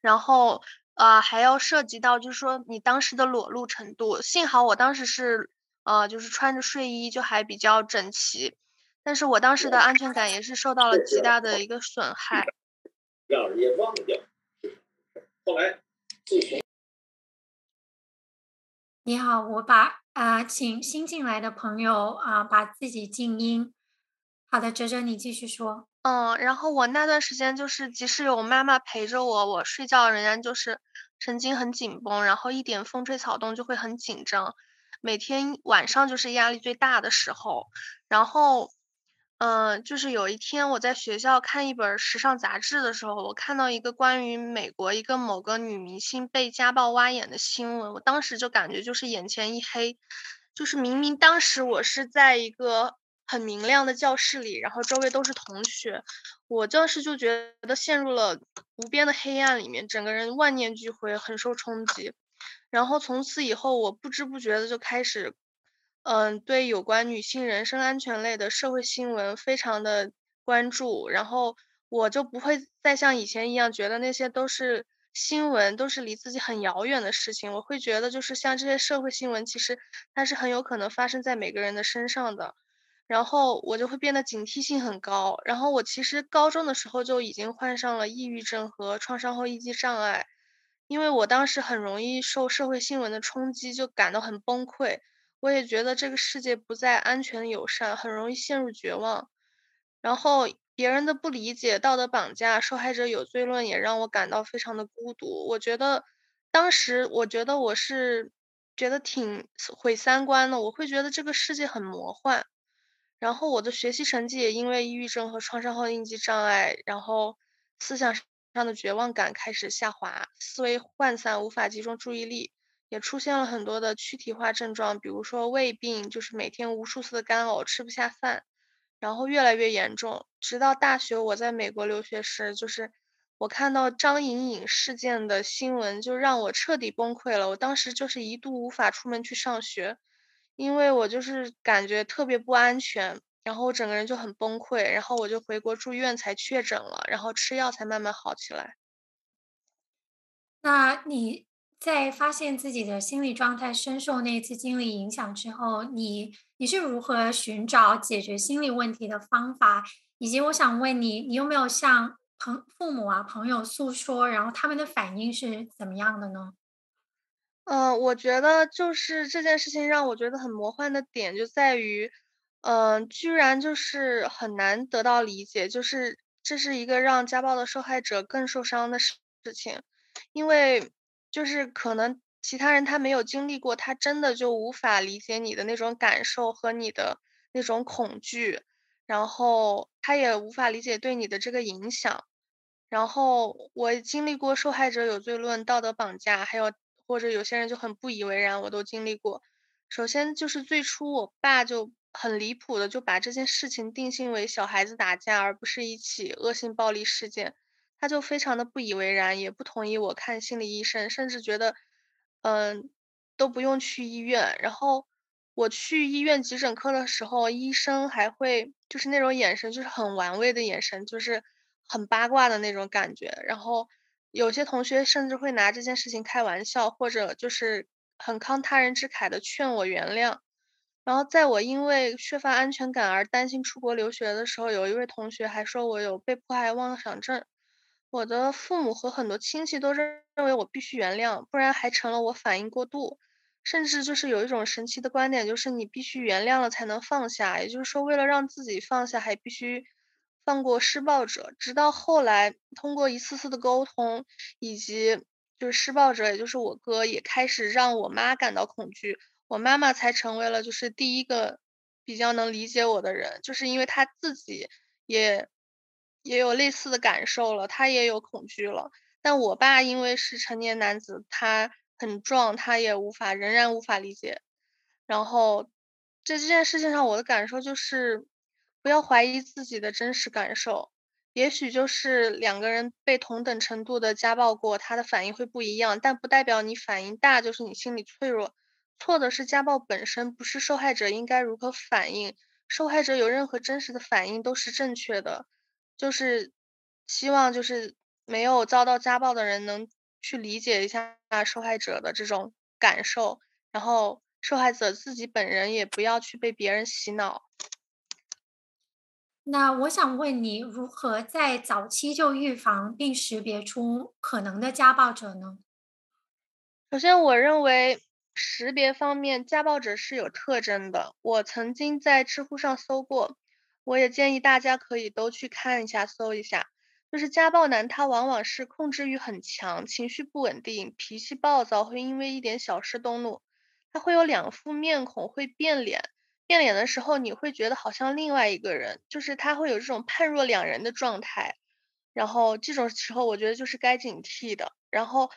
然后啊还要涉及到就是说你当时的裸露程度。幸好我当时是呃就是穿着睡衣，就还比较整齐，但是我当时的安全感也是受到了极大的一个损害。让人家忘掉后来你好，我把啊，请新进来的朋友啊，把自己静音。好的，哲哲，你继续说。嗯，然后我那段时间就是，即使有妈妈陪着我，我睡觉仍然就是神经很紧绷，然后一点风吹草动就会很紧张。每天晚上就是压力最大的时候，然后。嗯，就是有一天我在学校看一本时尚杂志的时候，我看到一个关于美国一个某个女明星被家暴挖眼的新闻，我当时就感觉就是眼前一黑，就是明明当时我是在一个很明亮的教室里，然后周围都是同学，我当时就觉得陷入了无边的黑暗里面，整个人万念俱灰，很受冲击。然后从此以后，我不知不觉的就开始。嗯，对有关女性人身安全类的社会新闻非常的关注，然后我就不会再像以前一样觉得那些都是新闻，都是离自己很遥远的事情。我会觉得就是像这些社会新闻，其实它是很有可能发生在每个人的身上的，然后我就会变得警惕性很高。然后我其实高中的时候就已经患上了抑郁症和创伤后应激障碍，因为我当时很容易受社会新闻的冲击，就感到很崩溃。我也觉得这个世界不再安全友善，很容易陷入绝望。然后别人的不理解、道德绑架、受害者有罪论也让我感到非常的孤独。我觉得当时，我觉得我是觉得挺毁三观的。我会觉得这个世界很魔幻。然后我的学习成绩也因为抑郁症和创伤后应激障碍，然后思想上的绝望感开始下滑，思维涣散，无法集中注意力。也出现了很多的躯体化症状，比如说胃病，就是每天无数次的干呕，吃不下饭，然后越来越严重。直到大学我在美国留学时，就是我看到张颖颖事件的新闻，就让我彻底崩溃了。我当时就是一度无法出门去上学，因为我就是感觉特别不安全，然后我整个人就很崩溃，然后我就回国住院才确诊了，然后吃药才慢慢好起来。那你？在发现自己的心理状态深受那次经历影响之后，你你是如何寻找解决心理问题的方法？以及我想问你，你有没有向朋父母啊朋友诉说，然后他们的反应是怎么样的呢？嗯，我觉得就是这件事情让我觉得很魔幻的点就在于，嗯，居然就是很难得到理解，就是这是一个让家暴的受害者更受伤的事事情，因为。就是可能其他人他没有经历过，他真的就无法理解你的那种感受和你的那种恐惧，然后他也无法理解对你的这个影响。然后我经历过受害者有罪论、道德绑架，还有或者有些人就很不以为然，我都经历过。首先就是最初我爸就很离谱的就把这件事情定性为小孩子打架，而不是一起恶性暴力事件。他就非常的不以为然，也不同意我看心理医生，甚至觉得，嗯，都不用去医院。然后我去医院急诊科的时候，医生还会就是那种眼神，就是很玩味的眼神，就是很八卦的那种感觉。然后有些同学甚至会拿这件事情开玩笑，或者就是很慷他人之慨的劝我原谅。然后在我因为缺乏安全感而担心出国留学的时候，有一位同学还说我有被迫害妄想症。我的父母和很多亲戚都认认为我必须原谅，不然还成了我反应过度。甚至就是有一种神奇的观点，就是你必须原谅了才能放下。也就是说，为了让自己放下，还必须放过施暴者。直到后来，通过一次次的沟通，以及就是施暴者，也就是我哥，也开始让我妈感到恐惧，我妈妈才成为了就是第一个比较能理解我的人，就是因为她自己也。也有类似的感受了，她也有恐惧了。但我爸因为是成年男子，他很壮，他也无法，仍然无法理解。然后在这件事情上，我的感受就是不要怀疑自己的真实感受。也许就是两个人被同等程度的家暴过，他的反应会不一样，但不代表你反应大就是你心理脆弱。错的是家暴本身，不是受害者应该如何反应。受害者有任何真实的反应都是正确的。就是希望就是没有遭到家暴的人能去理解一下受害者的这种感受，然后受害者自己本人也不要去被别人洗脑。那我想问你，如何在早期就预防并识别出可能的家暴者呢？首先，我认为识别方面，家暴者是有特征的。我曾经在知乎上搜过，我也建议大家可以都去看一下、搜一下。就是家暴男，他往往是控制欲很强，情绪不稳定，脾气暴躁，会因为一点小事动怒。他会有两副面孔，会变脸。变脸的时候，你会觉得好像另外一个人，就是他会有这种判若两人的状态，然后这种时候我觉得就是该警惕的。然后，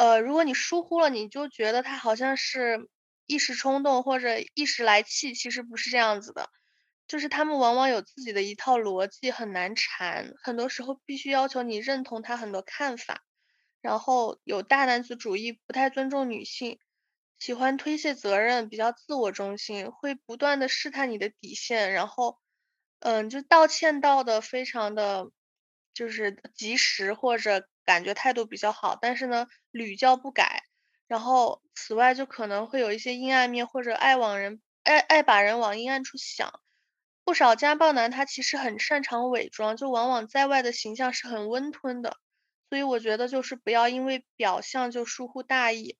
呃，如果你疏忽了，你就觉得他好像是一时冲动或者一时来气，其实不是这样子的，就是他们往往有自己的一套逻辑，很难缠，很多时候必须要求你认同他很多看法，然后有大男子主义，不太尊重女性。喜欢推卸责任，比较自我中心，会不断的试探你的底线，然后，嗯，就道歉道的非常的，就是及时或者感觉态度比较好，但是呢屡教不改，然后此外就可能会有一些阴暗面或者爱往人爱爱把人往阴暗处想，不少家暴男他其实很擅长伪装，就往往在外的形象是很温吞的，所以我觉得就是不要因为表象就疏忽大意。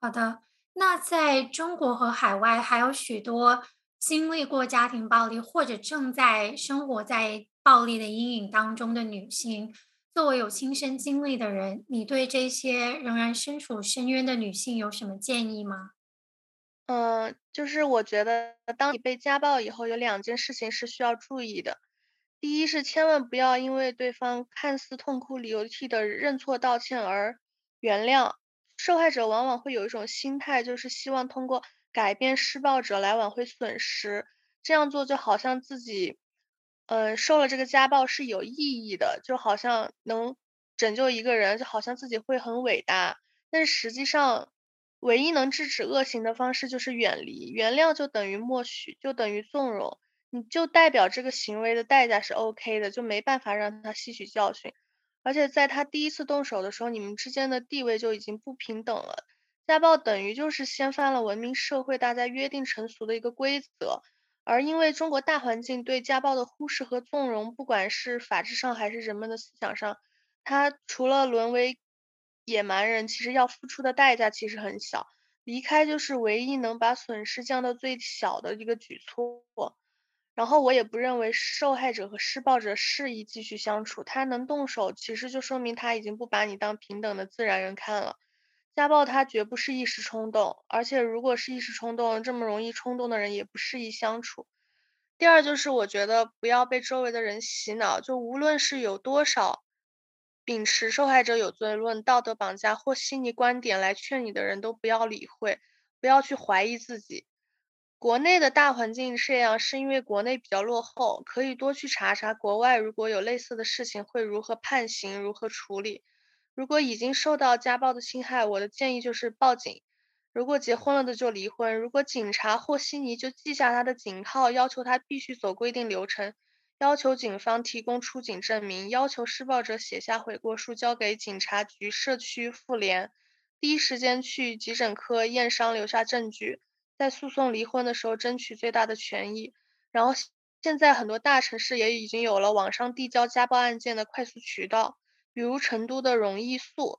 好的，那在中国和海外还有许多经历过家庭暴力或者正在生活在暴力的阴影当中的女性，作为有亲身经历的人，你对这些仍然身处深渊的女性有什么建议吗？嗯，就是我觉得，当你被家暴以后，有两件事情是需要注意的。第一是千万不要因为对方看似痛哭流涕的认错道歉而原谅。受害者往往会有一种心态，就是希望通过改变施暴者来挽回损失。这样做就好像自己，嗯，受了这个家暴是有意义的，就好像能拯救一个人，就好像自己会很伟大。但是实际上，唯一能制止恶行的方式就是远离。原谅就等于默许，就等于纵容，你就代表这个行为的代价是 OK 的，就没办法让他吸取教训。而且在他第一次动手的时候，你们之间的地位就已经不平等了。家暴等于就是掀翻了文明社会大家约定成俗的一个规则。而因为中国大环境对家暴的忽视和纵容，不管是法制上还是人们的思想上，他除了沦为野蛮人，其实要付出的代价其实很小。离开就是唯一能把损失降到最小的一个举措。然后我也不认为受害者和施暴者适宜继续相处。他能动手，其实就说明他已经不把你当平等的自然人看了。家暴他绝不是一时冲动，而且如果是一时冲动，这么容易冲动的人也不适宜相处。第二就是我觉得不要被周围的人洗脑，就无论是有多少秉持受害者有罪论、道德绑架或细腻观点来劝你的人都不要理会，不要去怀疑自己。国内的大环境这样，是因为国内比较落后，可以多去查查国外如果有类似的事情会如何判刑、如何处理。如果已经受到家暴的侵害，我的建议就是报警。如果结婚了的就离婚。如果警察和稀泥，就记下他的警号，要求他必须走规定流程，要求警方提供出警证明，要求施暴者写下悔过书交给警察局、社区、妇联，第一时间去急诊科验伤，留下证据。在诉讼离婚的时候争取最大的权益，然后现在很多大城市也已经有了网上递交家暴案件的快速渠道，比如成都的容易素。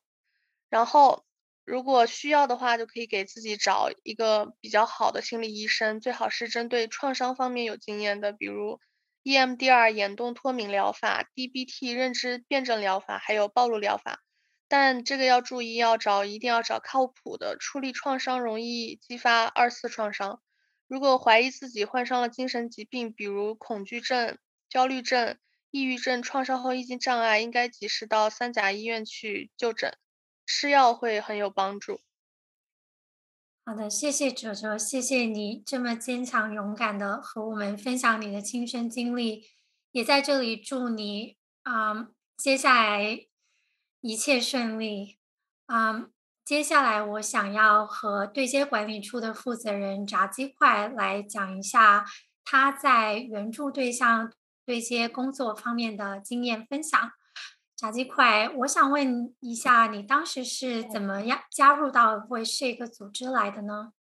然后如果需要的话，就可以给自己找一个比较好的心理医生，最好是针对创伤方面有经验的，比如 EMDR 眼动脱敏疗法、DBT 认知辩证疗法，还有暴露疗法。但这个要注意，要找一定要找靠谱的。处理创伤容易激发二次创伤。如果怀疑自己患上了精神疾病，比如恐惧症、焦虑症、抑郁症、创伤后应激障碍，应该及时到三甲医院去就诊，吃药会很有帮助。好的，谢谢哲哲，谢谢你这么坚强勇敢的和我们分享你的亲身经历，也在这里祝你啊，接下来一切顺利啊。接下来我想要和对接管理处的负责人炸鸡块来讲一下他在援助对象对接工作方面的经验分享。炸鸡块，我想问一下，你当时是怎么样加入到 Voice 这个组织来的呢？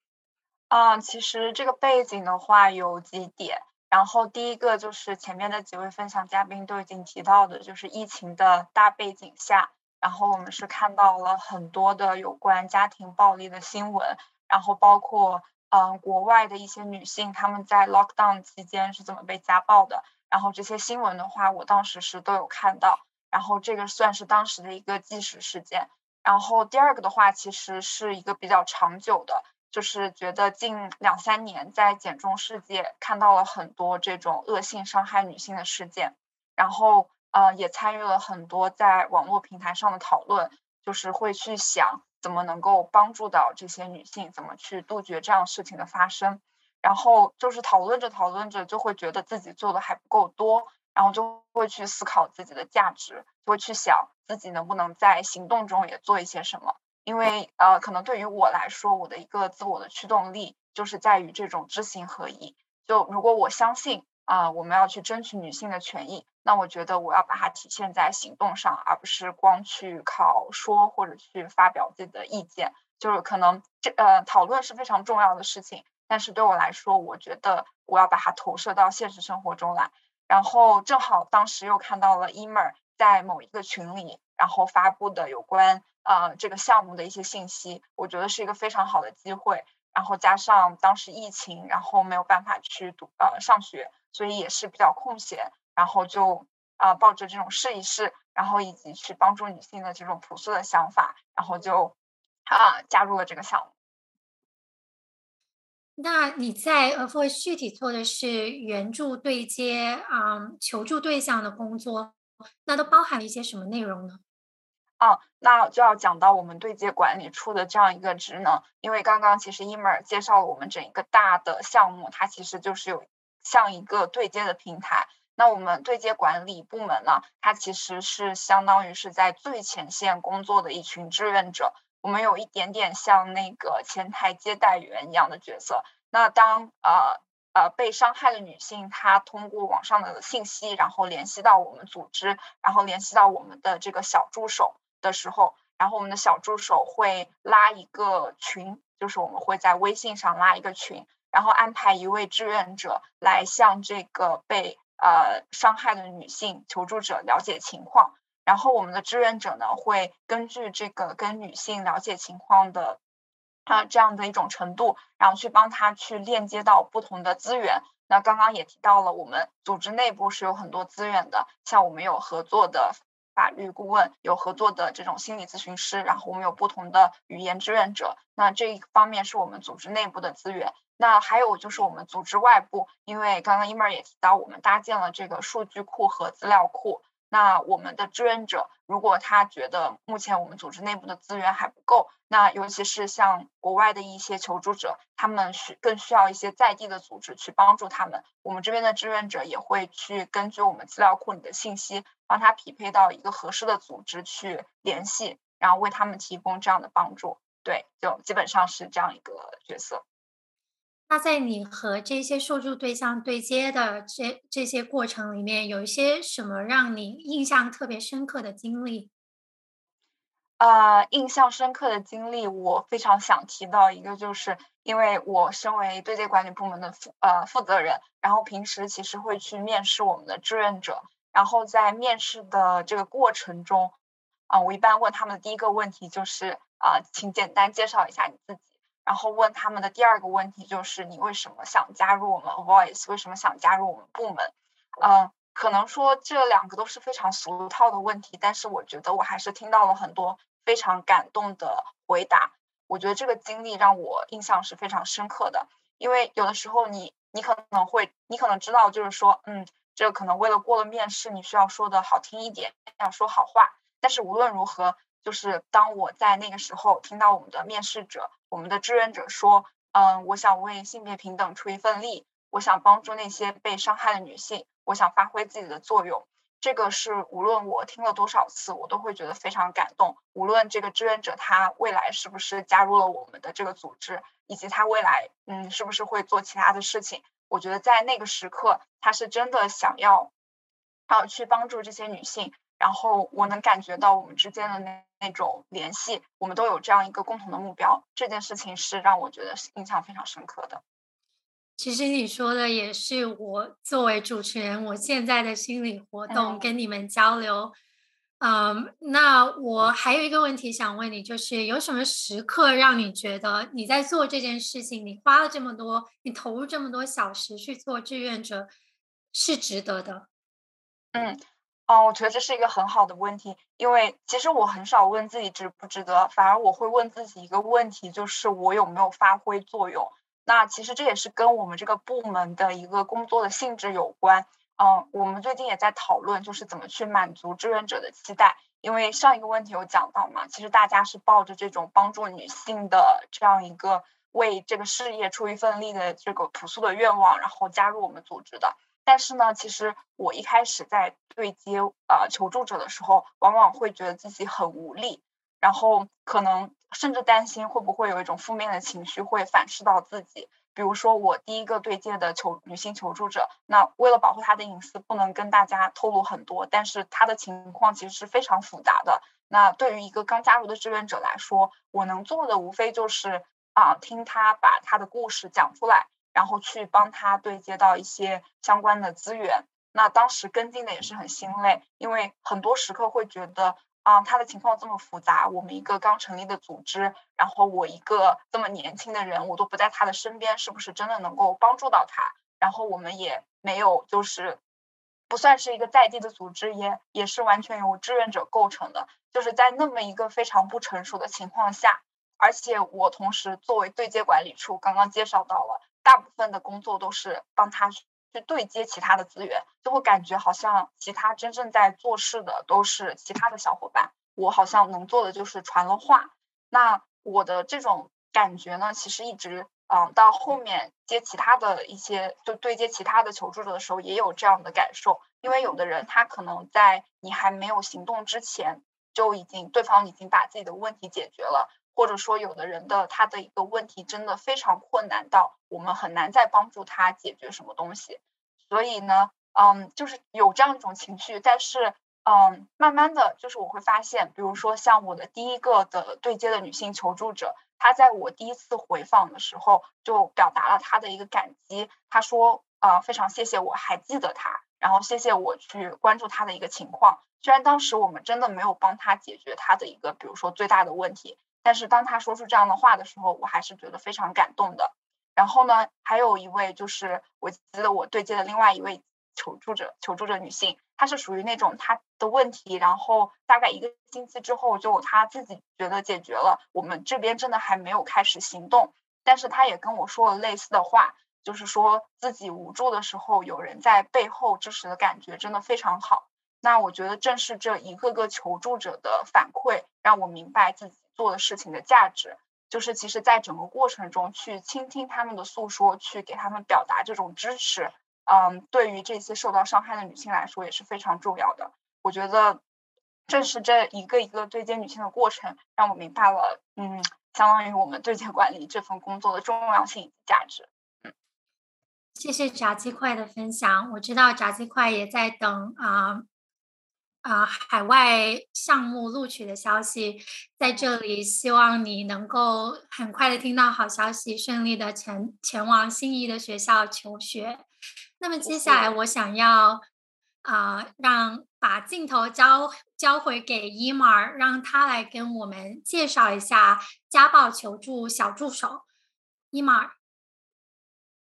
啊，其实这个背景的话有几点，然后第一个就是前面的几位分享嘉宾都已经提到的，就是疫情的大背景下，然后我们是看到了很多的有关家庭暴力的新闻，然后包括嗯国外的一些女性她们在 lockdown 期间是怎么被家暴的，然后这些新闻的话，我当时是都有看到。然后这个算是当时的一个纪实事件。然后第二个的话，其实是一个比较长久的，就是觉得近两三年在减重世界看到了很多这种恶性伤害女性的事件，然后呃也参与了很多在网络平台上的讨论，就是会去想怎么能够帮助到这些女性，怎么去杜绝这样事情的发生。然后就是讨论着讨论着，就会觉得自己做的还不够多。然后就会去思考自己的价值，就会去想自己能不能在行动中也做一些什么。因为呃，可能对于我来说，我的一个自我的驱动力就是在于这种知行合一。就如果我相信啊，我们要去争取女性的权益，那我觉得我要把它体现在行动上，而不是光去靠说或者去发表自己的意见。就是可能这呃讨论是非常重要的事情，但是对我来说，我觉得我要把它投射到现实生活中来。然后正好当时又看到了 Emer 在某一个群里，然后发布的有关呃这个项目的一些信息，我觉得是一个非常好的机会。然后加上当时疫情，然后没有办法去读呃上学，所以也是比较空闲，然后就啊抱着这种试一试，然后以及去帮助女性的这种朴素的想法，然后就啊加入了这个项目。那你在 AFO 具体做的是援助对接啊，求助对象的工作，那都包含了一些什么内容呢？哦，那就要讲到我们对接管理处的这样一个职能，因为刚刚其实 Emer 介绍了我们整一个大的项目，它其实就是有像一个对接的平台。那我们对接管理部门呢，它其实是相当于是在最前线工作的一群志愿者。我们有一点点像那个前台接待员一样的角色。那当呃呃被伤害的女性，她通过网上的信息，然后联系到我们组织，然后联系到我们的这个小助手的时候，然后我们的小助手会拉一个群，就是我们会在微信上拉一个群，然后安排一位志愿者来向这个被呃伤害的女性求助者了解情况。然后我们的志愿者呢，会根据这个跟女性了解情况的啊这样的一种程度，然后去帮她去链接到不同的资源。那刚刚也提到了，我们组织内部是有很多资源的，像我们有合作的法律顾问，有合作的这种心理咨询师，然后我们有不同的语言志愿者。那这一方面是我们组织内部的资源。那还有就是我们组织外部，因为刚刚 Emer 也提到，我们搭建了这个数据库和资料库。那我们的志愿者，如果他觉得目前我们组织内部的资源还不够，那尤其是像国外的一些求助者，他们需更需要一些在地的组织去帮助他们。我们这边的志愿者也会去根据我们资料库里的信息，帮他匹配到一个合适的组织去联系，然后为他们提供这样的帮助。对，就基本上是这样一个角色。那在你和这些受助对象对接的这这些过程里面，有一些什么让你印象特别深刻的经历？呃，印象深刻的经历，我非常想提到一个，就是因为我身为对接管理部门的负呃负责人，然后平时其实会去面试我们的志愿者，然后在面试的这个过程中，啊，我一般问他们的第一个问题就是啊，请简单介绍一下你自己。然后问他们的第二个问题就是你为什么想加入我们 Voice？为什么想加入我们部门？嗯，可能说这两个都是非常俗套的问题，但是我觉得我还是听到了很多非常感动的回答。我觉得这个经历让我印象是非常深刻的，因为有的时候你你可能会你可能知道就是说，嗯，这可能为了过了面试，你需要说的好听一点，要说好话。但是无论如何。就是当我在那个时候听到我们的面试者我们的志愿者说，嗯，我想为性别平等出一份力，我想帮助那些被伤害的女性，我想发挥自己的作用。这个是无论我听了多少次，我都会觉得非常感动。无论这个志愿者他未来是不是加入了我们的这个组织，以及他未来嗯是不是会做其他的事情，我觉得在那个时刻，他是真的想要啊去帮助这些女性。然后我能感觉到我们之间的那那种联系，我们都有这样一个共同的目标。这件事情是让我觉得印象非常深刻的。其实你说的也是我作为主持人我现在的心理活动，跟你们交流。嗯，那我还有一个问题想问你，就是有什么时刻让你觉得你在做这件事情，你花了这么多，你投入这么多小时去做志愿者，是值得的？嗯，哦，我觉得这是一个很好的问题，因为其实我很少问自己值不值得，反而我会问自己一个问题，就是我有没有发挥作用。那其实这也是跟我们这个部门的一个工作的性质有关。嗯，我们最近也在讨论，就是怎么去满足志愿者的期待。因为上一个问题有讲到嘛，其实大家是抱着这种帮助女性的这样一个为这个事业出一份力的这个朴素的愿望，然后加入我们组织的。但是呢，其实我一开始在对接呃求助者的时候，往往会觉得自己很无力。然后可能甚至担心会不会有一种负面的情绪会反噬到自己，比如说我第一个对接的求女性求助者，那为了保护她的隐私，不能跟大家透露很多，但是她的情况其实是非常复杂的。那对于一个刚加入的志愿者来说，我能做的无非就是啊，听她把她的故事讲出来，然后去帮他对接到一些相关的资源。那当时跟进的也是很心累，因为很多时刻会觉得。啊，他的情况这么复杂，我们一个刚成立的组织，然后我一个这么年轻的人，我都不在他的身边，是不是真的能够帮助到他？然后我们也没有，就是不算是一个在地的组织，也也是完全由志愿者构成的。就是在那么一个非常不成熟的情况下，而且我同时作为对接管理处，刚刚介绍到了，大部分的工作都是帮他。去对接其他的资源，就会感觉好像其他真正在做事的都是其他的小伙伴，我好像能做的就是传了话。那我的这种感觉呢，其实一直嗯到后面接其他的一些，就对接其他的求助者的时候，也有这样的感受。因为有的人他可能在你还没有行动之前，就已经对方已经把自己的问题解决了。或者说，有的人的他的一个问题真的非常困难到我们很难再帮助他解决什么东西，所以呢，嗯，就是有这样一种情绪。但是，嗯，慢慢的就是我会发现，比如说像我的第一个的对接的女性求助者，她在我第一次回访的时候就表达了她的一个感激，她说，啊，非常谢谢我还记得她，然后谢谢我去关注她的一个情况。虽然当时我们真的没有帮她解决她的一个，比如说最大的问题。但是当他说出这样的话的时候，我还是觉得非常感动的。然后呢，还有一位就是我记得我对接的另外一位求助者，求助者女性，她是属于那种她的问题，然后大概一个星期之后就她自己觉得解决了，我们这边真的还没有开始行动。但是她也跟我说了类似的话，就是说自己无助的时候有人在背后支持的感觉真的非常好。那我觉得正是这一个个求助者的反馈，让我明白自己。做的事情的价值，就是其实在整个过程中去倾听他们的诉说，去给他们表达这种支持，嗯，对于这些受到伤害的女性来说也是非常重要的。我觉得正是这一个一个对接女性的过程，让我明白了，嗯，相当于我们对接管理这份工作的重要性以及价值。嗯，谢谢炸鸡块的分享，我知道炸鸡块也在等啊。啊，海外项目录取的消息，在这里希望你能够很快的听到好消息，顺利的前前往心仪的学校求学。那么接下来我想要啊，让把镜头交交回给伊玛尔，让他来跟我们介绍一下家暴求助小助手。伊玛尔，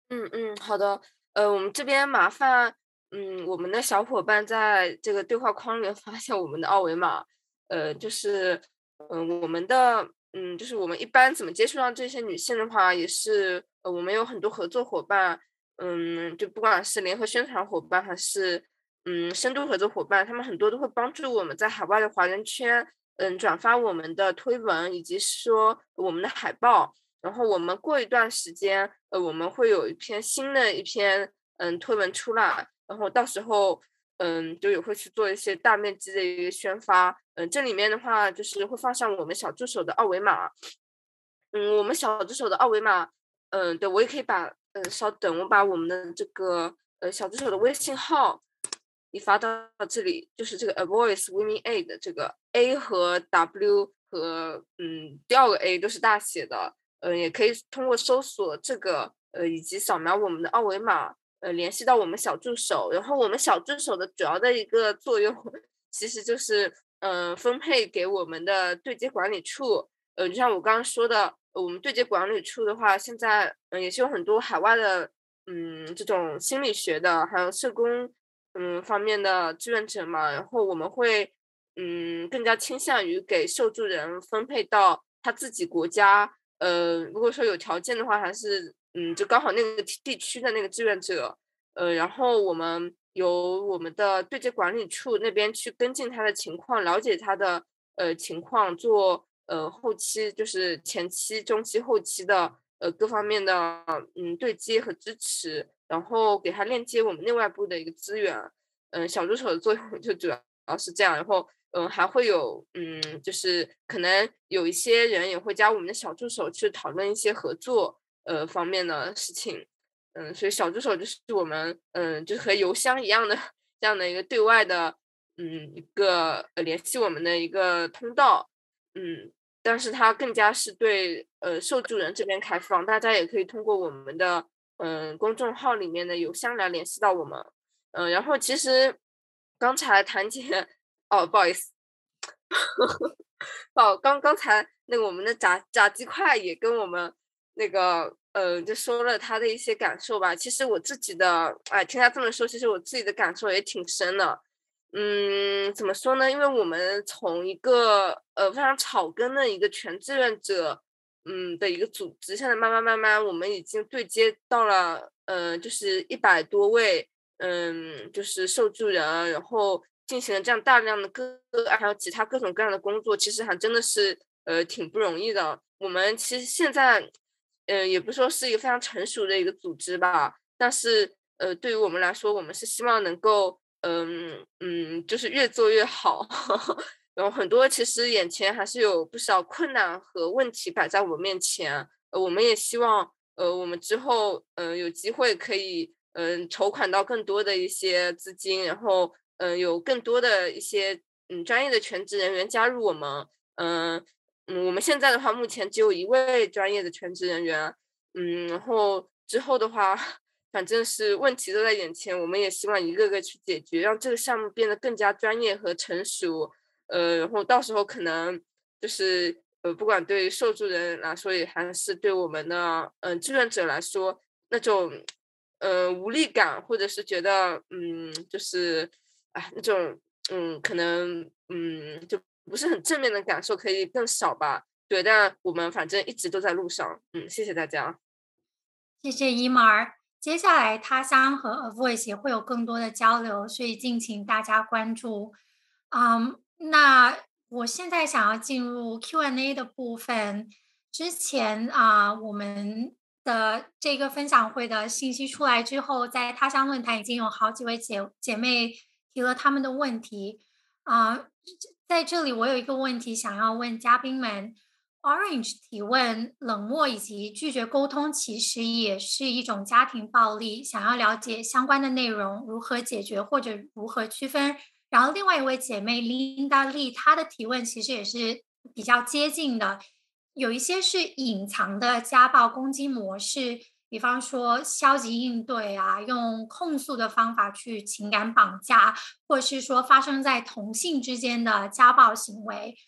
嗯嗯，好的，呃，我们这边麻烦。嗯，我们的小伙伴在这个对话框里面 发现我们的二维码，呃，就是，嗯，我们的，嗯，就是我们一般怎么接触到这些女性的话，也是，呃，我们有很多合作伙伴，嗯，就不管是联合宣传伙伴还是，嗯，深度合作伙伴，他们很多都会帮助我们在海外的华人圈，嗯转发我们的推文以及说我们的海报。然后我们过一段时间，呃，我们会有一篇新的一篇嗯推文出来，然后到时候嗯就也会去做一些大面积的一个宣发。嗯，这里面的话就是会放上我们小助手的二维码。嗯，我们小助手的二维码，嗯，对我也可以把，嗯，稍等，我把我们的这个呃小助手的微信号你发到这里，就是这个 A Voice Women Aid 这个 A 和 W 和嗯第二个 A 都是大写的。嗯，也可以通过搜索这个，呃，以及扫描我们的二维码，呃，联系到我们小助手。然后我们小助手的主要的一个作用，其实就是，嗯，分配给我们的对接管理处。呃，就像我刚刚说的，我们对接管理处的话，现在，嗯，也是有很多海外的，嗯，这种心理学的，还有社工，嗯，方面的志愿者嘛。然后我们会，嗯，更加倾向于给受助人分配到他自己国家。呃，如果说有条件的话，还是嗯，就刚好那个地区的那个志愿者，呃，然后我们由我们的对接管理处那边去跟进他的情况，了解他的呃情况，做呃后期就是前期、中期、后期的呃各方面的嗯对接和支持，然后给他链接我们内外部的一个资源，嗯，小助手的作用 就主要是这样，然后。嗯，还会有嗯，就是可能有一些人也会加我们的小助手去讨论一些合作呃方面的事情，嗯，所以小助手就是我们嗯，就和邮箱一样的 这样的一个对外的嗯一个呃联系我们的一个通道，嗯，但是它更加是对呃受助人这边开放，大家也可以通过我们的嗯公众号里面的邮箱来联系到我们，嗯，然后其实刚才谭姐。哦，不好意思，哦，刚刚才那个我们的炸炸鸡块也跟我们那个呃，就说了他的一些感受吧。其实我自己的，哎，听他这么说，其实我自己的感受也挺深的。嗯，怎么说呢？因为我们从一个呃非常草根的一个全志愿者，嗯的一个组织，现在慢慢慢慢，我们已经对接到了，嗯，就是一百多位，嗯，就是受助人，然后。进行了这样大量的个案，还有其他各种各样的工作，其实还真的是呃挺不容易的。我们其实现在，呃，也不说是一个非常成熟的一个组织吧，但是呃，对于我们来说，我们是希望能够，嗯嗯，就是越做越好。然后很多其实眼前还是有不少困难和问题摆在我们面前，呃，我们也希望，呃，我们之后，嗯，有机会可以，嗯，筹款到更多的一些资金，然后。嗯，有更多的一些嗯专业的全职人员加入我们。嗯嗯，我们现在的话，目前只有一位专业的全职人员。嗯，然后之后的话，反正是问题都在眼前，我们也希望一个个去解决，让这个项目变得更加专业和成熟。呃，然后到时候可能就是呃，不管对受助人来说，也还是对我们的嗯志愿者来说，那种呃无力感，或者是觉得嗯就是。哎，那种嗯，可能嗯，就不是很正面的感受可以更少吧。对，但我们反正一直都在路上。嗯，谢谢大家，谢谢伊玛儿。接下来他乡和 A Voice 也会有更多的交流，所以敬请大家关注。嗯，那我现在想要进入 Q&A 的部分。之前啊，我们的这个分享会的信息出来之后，在他乡论坛已经有好几位姐姐妹。提了他们的问题啊，在这里我有一个问题想要问嘉宾们。Orange 提问：冷漠以及拒绝沟通其实也是一种家庭暴力，想要了解相关的内容如何解决或者如何区分。然后另外一位姐妹 Linda Lee 她的提问其实也是比较接近的，有一些是隐藏的家暴攻击模式。比方说消极应对啊，用控诉的方法去情感绑架，或是说发生在同性之间的家暴行为。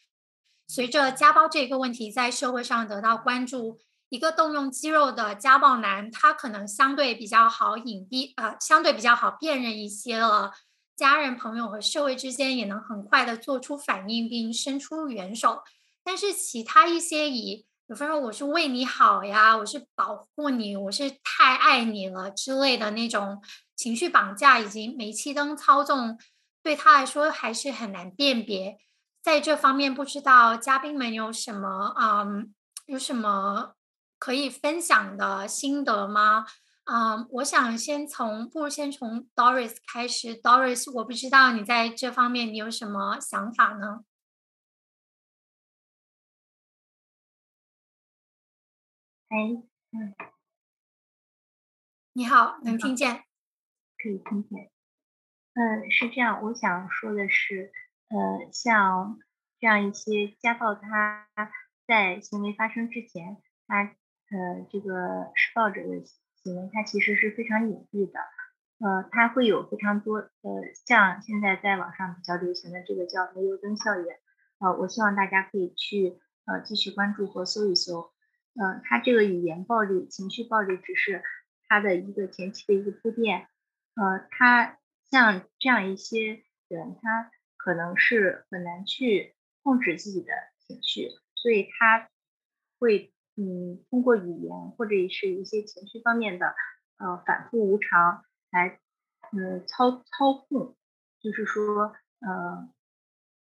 随着家暴这个问题在社会上得到关注，一个动用肌肉的家暴男，他可能相对比较好隐蔽，呃，相对比较好辨认一些了。家人、朋友和社会之间也能很快的做出反应并伸出援手。但是其他一些以比方说我是为你好呀，我是保护你，我是太爱你了之类的那种情绪绑架以及煤气灯操纵，对他来说还是很难辨别。在这方面，不知道嘉宾们有什么嗯，有什么可以分享的心得吗？嗯，我想先从，不如先从 Doris 开始。Doris，我不知道你在这方面你有什么想法呢？哎，嗯，你好，能听见？可以听见。嗯，是这样，我想说的是，呃，像这样一些家暴，他在行为发生之前，他呃，这个施暴者的。行为他其实是非常隐蔽的，呃，它会有非常多，呃，像现在在网上比较流行的这个叫煤油灯效应，呃，我希望大家可以去呃继续关注和搜一搜，呃，他这个语言暴力、情绪暴力只是他的一个前期的一个铺垫，呃，他像这样一些人，他可能是很难去控制自己的情绪，所以他会。嗯，通过语言或者是一些情绪方面的呃反复无常来嗯操操控，就是说呃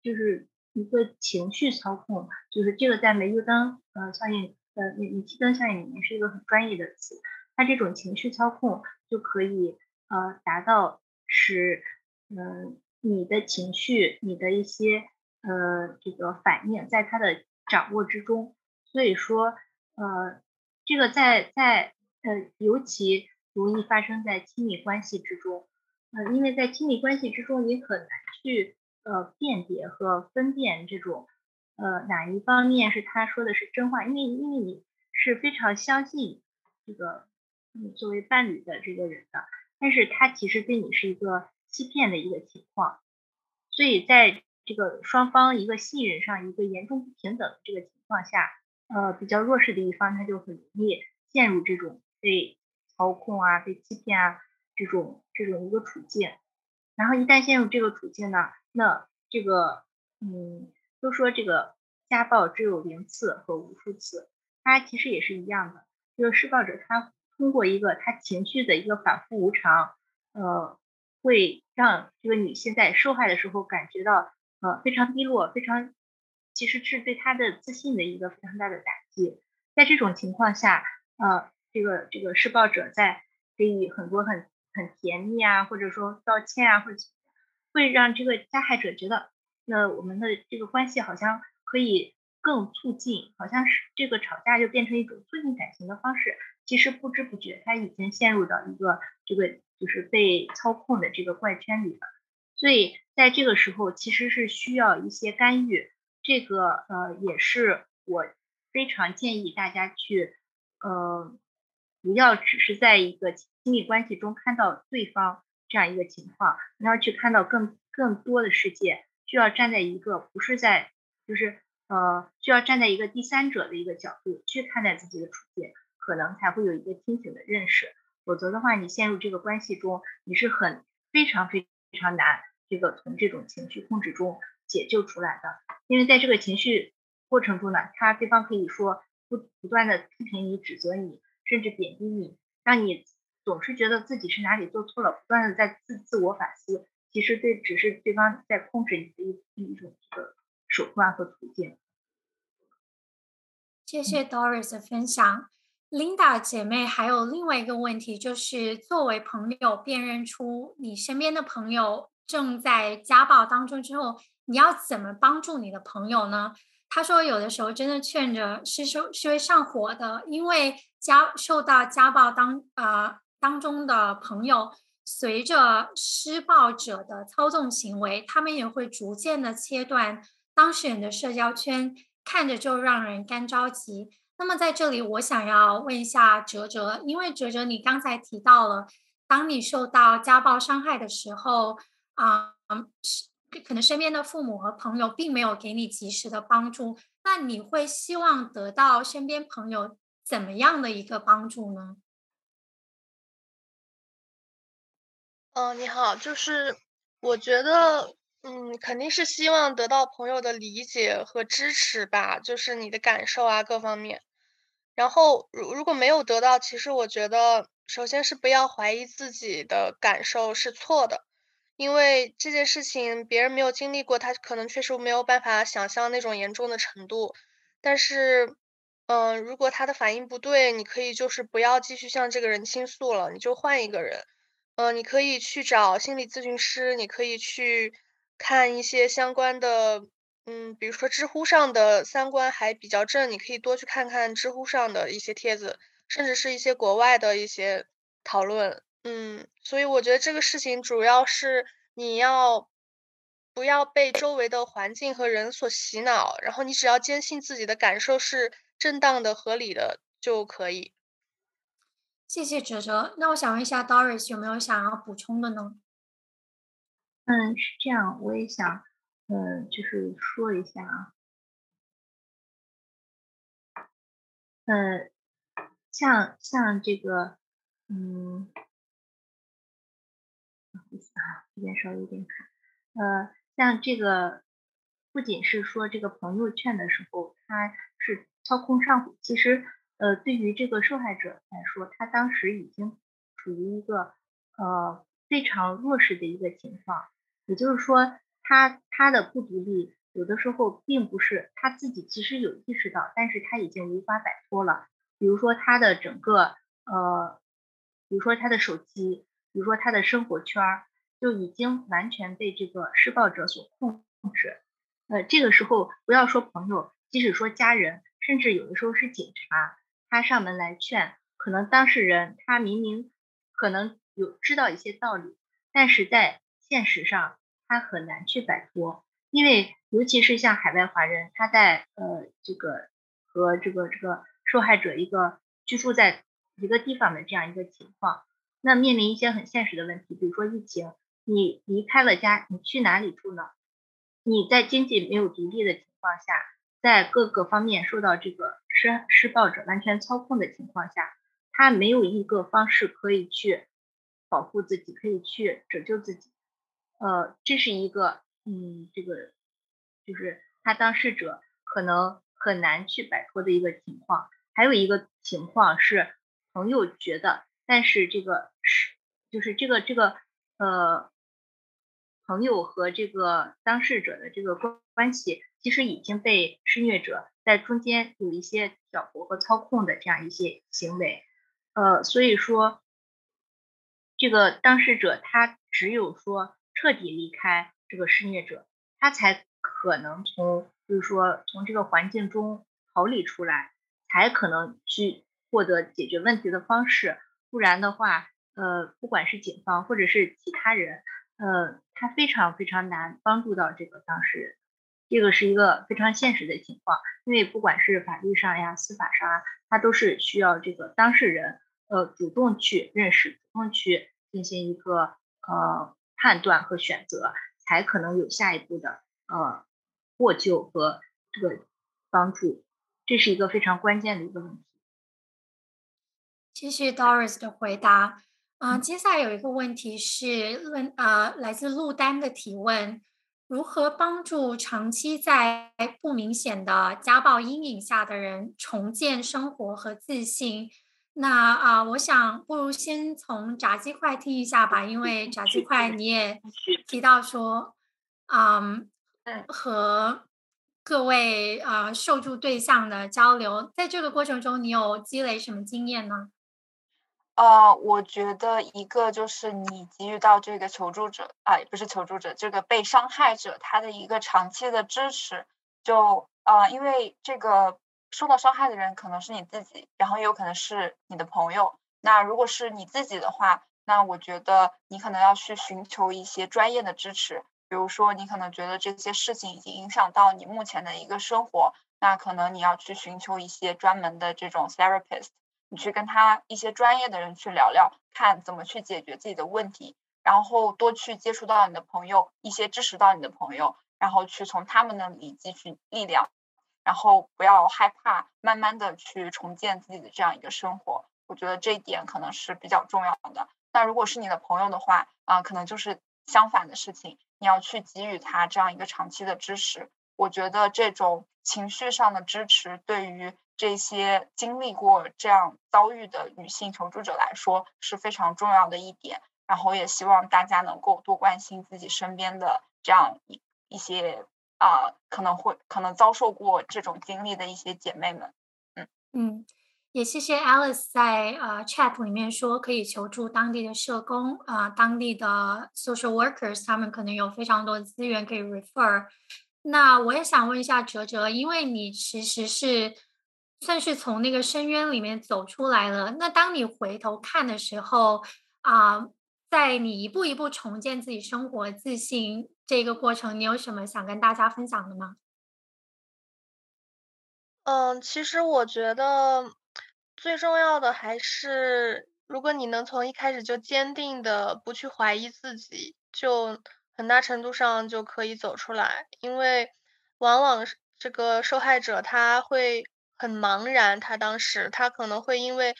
就是一个情绪操控，就是这个在煤油灯呃效应呃你你气灯效应里面是一个很专业的词，它这种情绪操控就可以呃达到使嗯你的情绪你的一些呃这个反应在他的掌握之中，所以说。呃，这个在在呃，尤其容易发生在亲密关系之中，呃，因为在亲密关系之中，你很难去呃辨别和分辨这种呃哪一方面是他说的是真话，因为因为你是非常相信这个你作为伴侣的这个人的，但是他其实对你是一个欺骗的一个情况，所以在这个双方一个信任上一个严重不平等的这个情况下。呃，比较弱势的一方，他就很容易陷入这种被操控啊、被欺骗啊这种这种一个处境。然后一旦陷入这个处境呢，那这个嗯，都说这个家暴只有零次和无数次，它其实也是一样的。这个施暴者他通过一个他情绪的一个反复无常，呃，会让这个女性在受害的时候感觉到呃非常低落，非常。其实是对她的自信的一个非常大的打击。在这种情况下，呃，这个这个施暴者在给予很多很很甜蜜啊，或者说道歉啊，或者会让这个加害者觉得，那我们的这个关系好像可以更促进，好像是这个吵架就变成一种促进感情的方式。其实不知不觉他已经陷入到一个这个就是被操控的这个怪圈里了。所以在这个时候，其实是需要一些干预。这个呃也是我非常建议大家去，呃，不要只是在一个亲密关系中看到对方这样一个情况，你要去看到更更多的世界，需要站在一个不是在就是呃需要站在一个第三者的一个角度去看待自己的处境，可能才会有一个清醒的认识，否则的话，你陷入这个关系中，你是很非常非常难这个从这种情绪控制中。解救出来的，因为在这个情绪过程中呢，他对方可以说不不断的批评你、指责你，甚至贬低你，让你总是觉得自己是哪里做错了，不断的在自自我反思。其实这只是对方在控制你的一一种这个手段和途径。谢谢 Doris 的分享，Linda 姐妹还有另外一个问题，就是作为朋友辨认出你身边的朋友正在家暴当中之后。你要怎么帮助你的朋友呢？他说，有的时候真的劝着是受是会上火的，因为家受到家暴当呃当中的朋友，随着施暴者的操纵行为，他们也会逐渐的切断当事人的社交圈，看着就让人干着急。那么在这里，我想要问一下哲哲，因为哲哲你刚才提到了，当你受到家暴伤害的时候，啊是。可能身边的父母和朋友并没有给你及时的帮助，那你会希望得到身边朋友怎么样的一个帮助呢？嗯，你好，就是我觉得，嗯，肯定是希望得到朋友的理解和支持吧，就是你的感受啊各方面。然后，如如果没有得到，其实我觉得，首先是不要怀疑自己的感受是错的。因为这件事情别人没有经历过，他可能确实没有办法想象那种严重的程度。但是，嗯，如果他的反应不对，你可以就是不要继续向这个人倾诉了，你就换一个人。嗯，你可以去找心理咨询师，你可以去看一些相关的，嗯，比如说知乎上的三观还比较正，你可以多去看看知乎上的一些帖子，甚至是一些国外的一些讨论。嗯，所以我觉得这个事情主要是你要不要被周围的环境和人所洗脑，然后你只要坚信自己的感受是正当的、合理的就可以。谢谢哲哲。那我想问一下，Doris 有没有想要补充的呢？嗯，是这样，我也想，嗯，就是说一下啊，呃，像像这个，嗯。意思啊，这边稍微有点卡。呃，像这个，不仅是说这个朋友劝的时候，他是操控上。其实，呃，对于这个受害者来说，他当时已经处于一个呃非常弱势的一个情况。也就是说，他他的不独立，有的时候并不是他自己其实有意识到，但是他已经无法摆脱了。比如说他的整个呃，比如说他的手机。比如说，他的生活圈儿就已经完全被这个施暴者所控制。呃，这个时候不要说朋友，即使说家人，甚至有的时候是警察，他上门来劝，可能当事人他明明可能有知道一些道理，但是在现实上他很难去摆脱，因为尤其是像海外华人，他在呃这个和这个这个受害者一个居住在一个地方的这样一个情况。那面临一些很现实的问题，比如说疫情，你离开了家，你去哪里住呢？你在经济没有独立的情况下，在各个方面受到这个施施暴者完全操控的情况下，他没有一个方式可以去保护自己，可以去拯救自己。呃，这是一个，嗯，这个就是他当事者可能很难去摆脱的一个情况。还有一个情况是，朋友觉得。但是这个是，就是这个这个呃，朋友和这个当事者的这个关关系，其实已经被施虐者在中间有一些挑拨和操控的这样一些行为，呃，所以说，这个当事者他只有说彻底离开这个施虐者，他才可能从就是说从这个环境中逃离出来，才可能去获得解决问题的方式。不然的话，呃，不管是警方或者是其他人，呃，他非常非常难帮助到这个当事人。这个是一个非常现实的情况，因为不管是法律上呀、司法上啊，它都是需要这个当事人，呃，主动去认识、主动去进行一个呃判断和选择，才可能有下一步的呃获救和这个帮助。这是一个非常关键的一个问题。谢谢 Doris 的回答。啊，接下来有一个问题是问啊，来自陆丹的提问：如何帮助长期在不明显的家暴阴影下的人重建生活和自信？那啊，我想不如先从炸鸡块听一下吧，因为炸鸡块你也提到说，嗯，和各位啊受助对象的交流，在这个过程中，你有积累什么经验呢？呃，我觉得一个就是你给予到这个求助者啊，也不是求助者，这个被伤害者他的一个长期的支持，就呃，因为这个受到伤害的人可能是你自己，然后也有可能是你的朋友。那如果是你自己的话，那我觉得你可能要去寻求一些专业的支持，比如说你可能觉得这些事情已经影响到你目前的一个生活，那可能你要去寻求一些专门的这种 therapist。你去跟他一些专业的人去聊聊，看怎么去解决自己的问题，然后多去接触到你的朋友，一些支持到你的朋友，然后去从他们那里汲取力量，然后不要害怕，慢慢的去重建自己的这样一个生活。我觉得这一点可能是比较重要的。那如果是你的朋友的话，啊，可能就是相反的事情，你要去给予他这样一个长期的支持。我觉得这种情绪上的支持对于。这些经历过这样遭遇的女性求助者来说是非常重要的一点。然后也希望大家能够多关心自己身边的这样一一些啊可能会可能遭受过这种经历的一些姐妹们。嗯嗯。也谢谢 Alice 在呃 chat 里面说可以求助当地的社工啊，当地的 social workers，他们可能有非常多的资源可以 refer。那我也想问一下哲哲，因为你其实是算是从那个深渊里面走出来了，那当你回头看的时候啊，在你一步一步重建自己生活自信这个过程，你有什么想跟大家分享的吗？嗯，其实我觉得。最重要的还是，如果你能从一开始就坚定的不去怀疑自己，就很大程度上就可以走出来。因为往往是这个受害者他会很茫然，他当时他可能会因为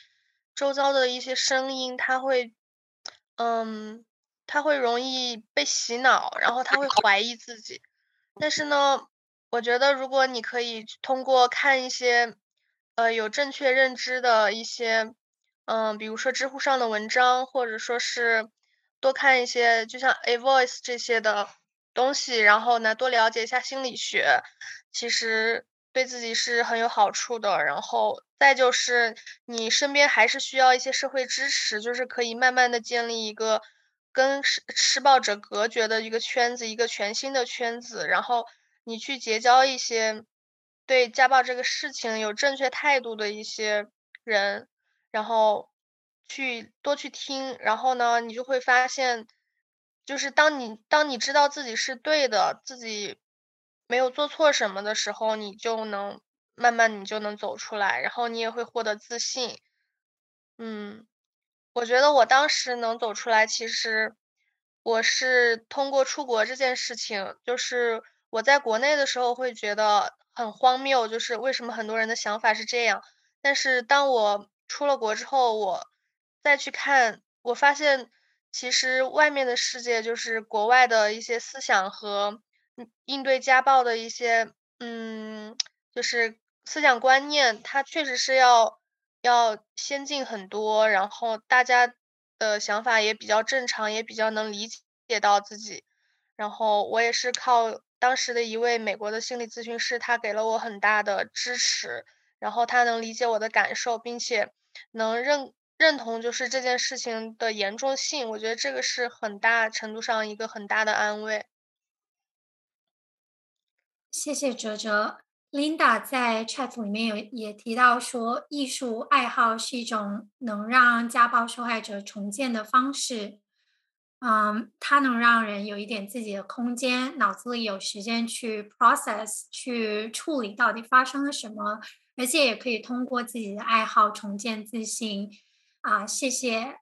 周遭的一些声音，他会，嗯，他会容易被洗脑，然后他会怀疑自己。但是呢，我觉得如果你可以通过看一些。呃，有正确认知的一些，嗯，比如说知乎上的文章，或者说是多看一些，就像 A Voice 这些的东西，然后呢，多了解一下心理学，其实对自己是很有好处的。然后再就是，你身边还是需要一些社会支持，就是可以慢慢的建立一个跟施施暴者隔绝的一个圈子，一个全新的圈子，然后你去结交一些。对家暴这个事情有正确态度的一些人，然后去多去听，然后呢，你就会发现，就是当你当你知道自己是对的，自己没有做错什么的时候，你就能慢慢你就能走出来，然后你也会获得自信。嗯，我觉得我当时能走出来，其实我是通过出国这件事情，就是我在国内的时候会觉得。很荒谬，就是为什么很多人的想法是这样。但是当我出了国之后，我再去看，我发现其实外面的世界，就是国外的一些思想和应对家暴的一些，嗯，就是思想观念，它确实是要要先进很多。然后大家的想法也比较正常，也比较能理解到自己。然后我也是靠。当时的一位美国的心理咨询师，他给了我很大的支持，然后他能理解我的感受，并且能认认同就是这件事情的严重性。我觉得这个是很大程度上一个很大的安慰。谢谢哲哲，Linda 在 chat 里面有也提到说，艺术爱好是一种能让家暴受害者重建的方式。嗯，它能让人有一点自己的空间，脑子里有时间去 process、去处理到底发生了什么，而且也可以通过自己的爱好重建自信。啊，谢谢，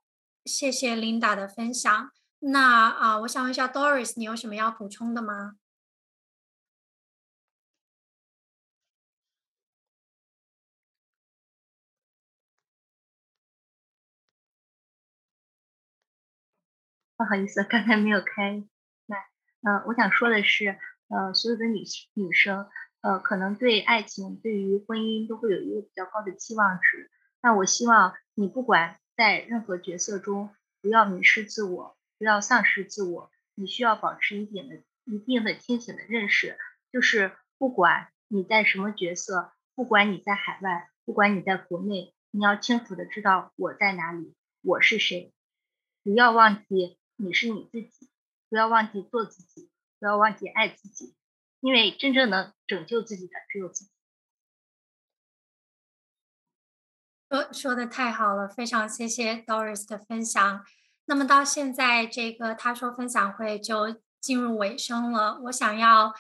谢谢 Linda 的分享。那啊，我想问一下 Doris，你有什么要补充的吗？不好意思，刚才没有开麦。呃，我想说的是，呃，所有的女性女生，呃，可能对爱情、对于婚姻都会有一个比较高的期望值。那我希望你不管在任何角色中，不要迷失自我，不要丧失自我。你需要保持一点的、一定的清醒的认识，就是不管你在什么角色，不管你在海外，不管你在国内，你要清楚的知道我在哪里，我是谁，不要忘记。你是你自己，不要忘记做自己，不要忘记爱自己，因为真正能拯救自己的只有自己。说说的太好了，非常谢谢 Doris 的分享。那么到现在，这个他说分享会就进入尾声了。我想要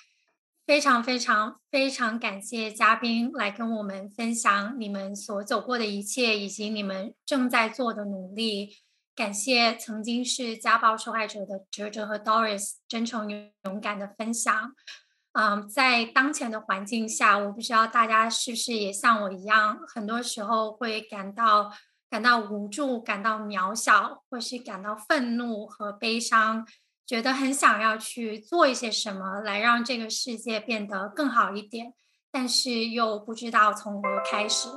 非常非常非常感谢嘉宾来跟我们分享你们所走过的一切，以及你们正在做的努力。感谢曾经是家暴受害者的哲哲和 Doris 真诚勇敢的分享。嗯，在当前的环境下，我不知道大家是不是也像我一样，很多时候会感到感到无助、感到渺小，或是感到愤怒和悲伤，觉得很想要去做一些什么来让这个世界变得更好一点，但是又不知道从何开始。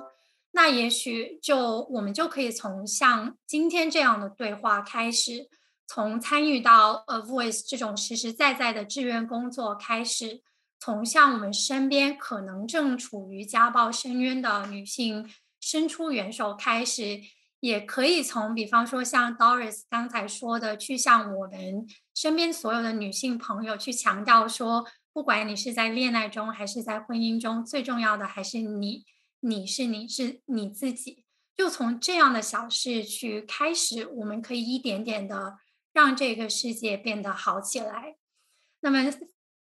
那也许就我们就可以从像今天这样的对话开始，从参与到 A Voice 这种实实在在的志愿工作开始，从向我们身边可能正处于家暴深渊的女性伸出援手开始，也可以从比方说像 Doris 刚才说的，去向我们身边所有的女性朋友去强调说，不管你是在恋爱中还是在婚姻中，最重要的还是你，你是你是你自己。就从这样的小事去开始，我们可以一点点的。让这个世界变得好起来。那么，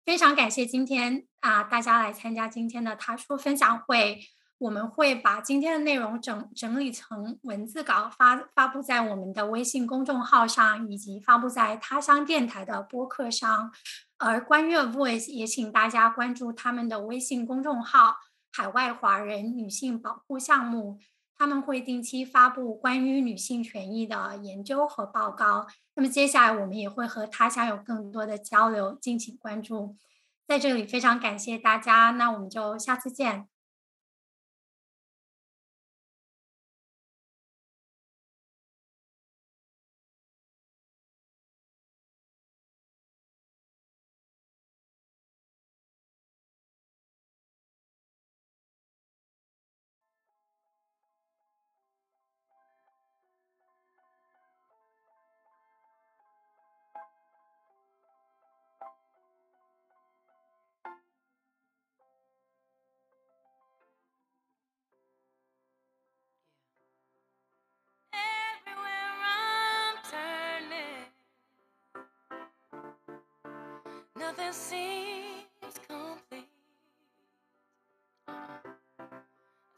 非常感谢今天啊，大家来参加今天的他说分享会。我们会把今天的内容整整理成文字稿发发布在我们的微信公众号上，以及发布在他乡电台的播客上。而关于 Voice，也请大家关注他们的微信公众号“海外华人女性保护项目”。他们会定期发布关于女性权益的研究和报告。那么接下来我们也会和他乡有更多的交流，敬请关注。在这里非常感谢大家，那我们就下次见。Nothing seems complete.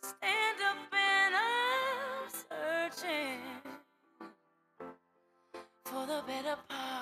Stand up and I'm searching for the better part.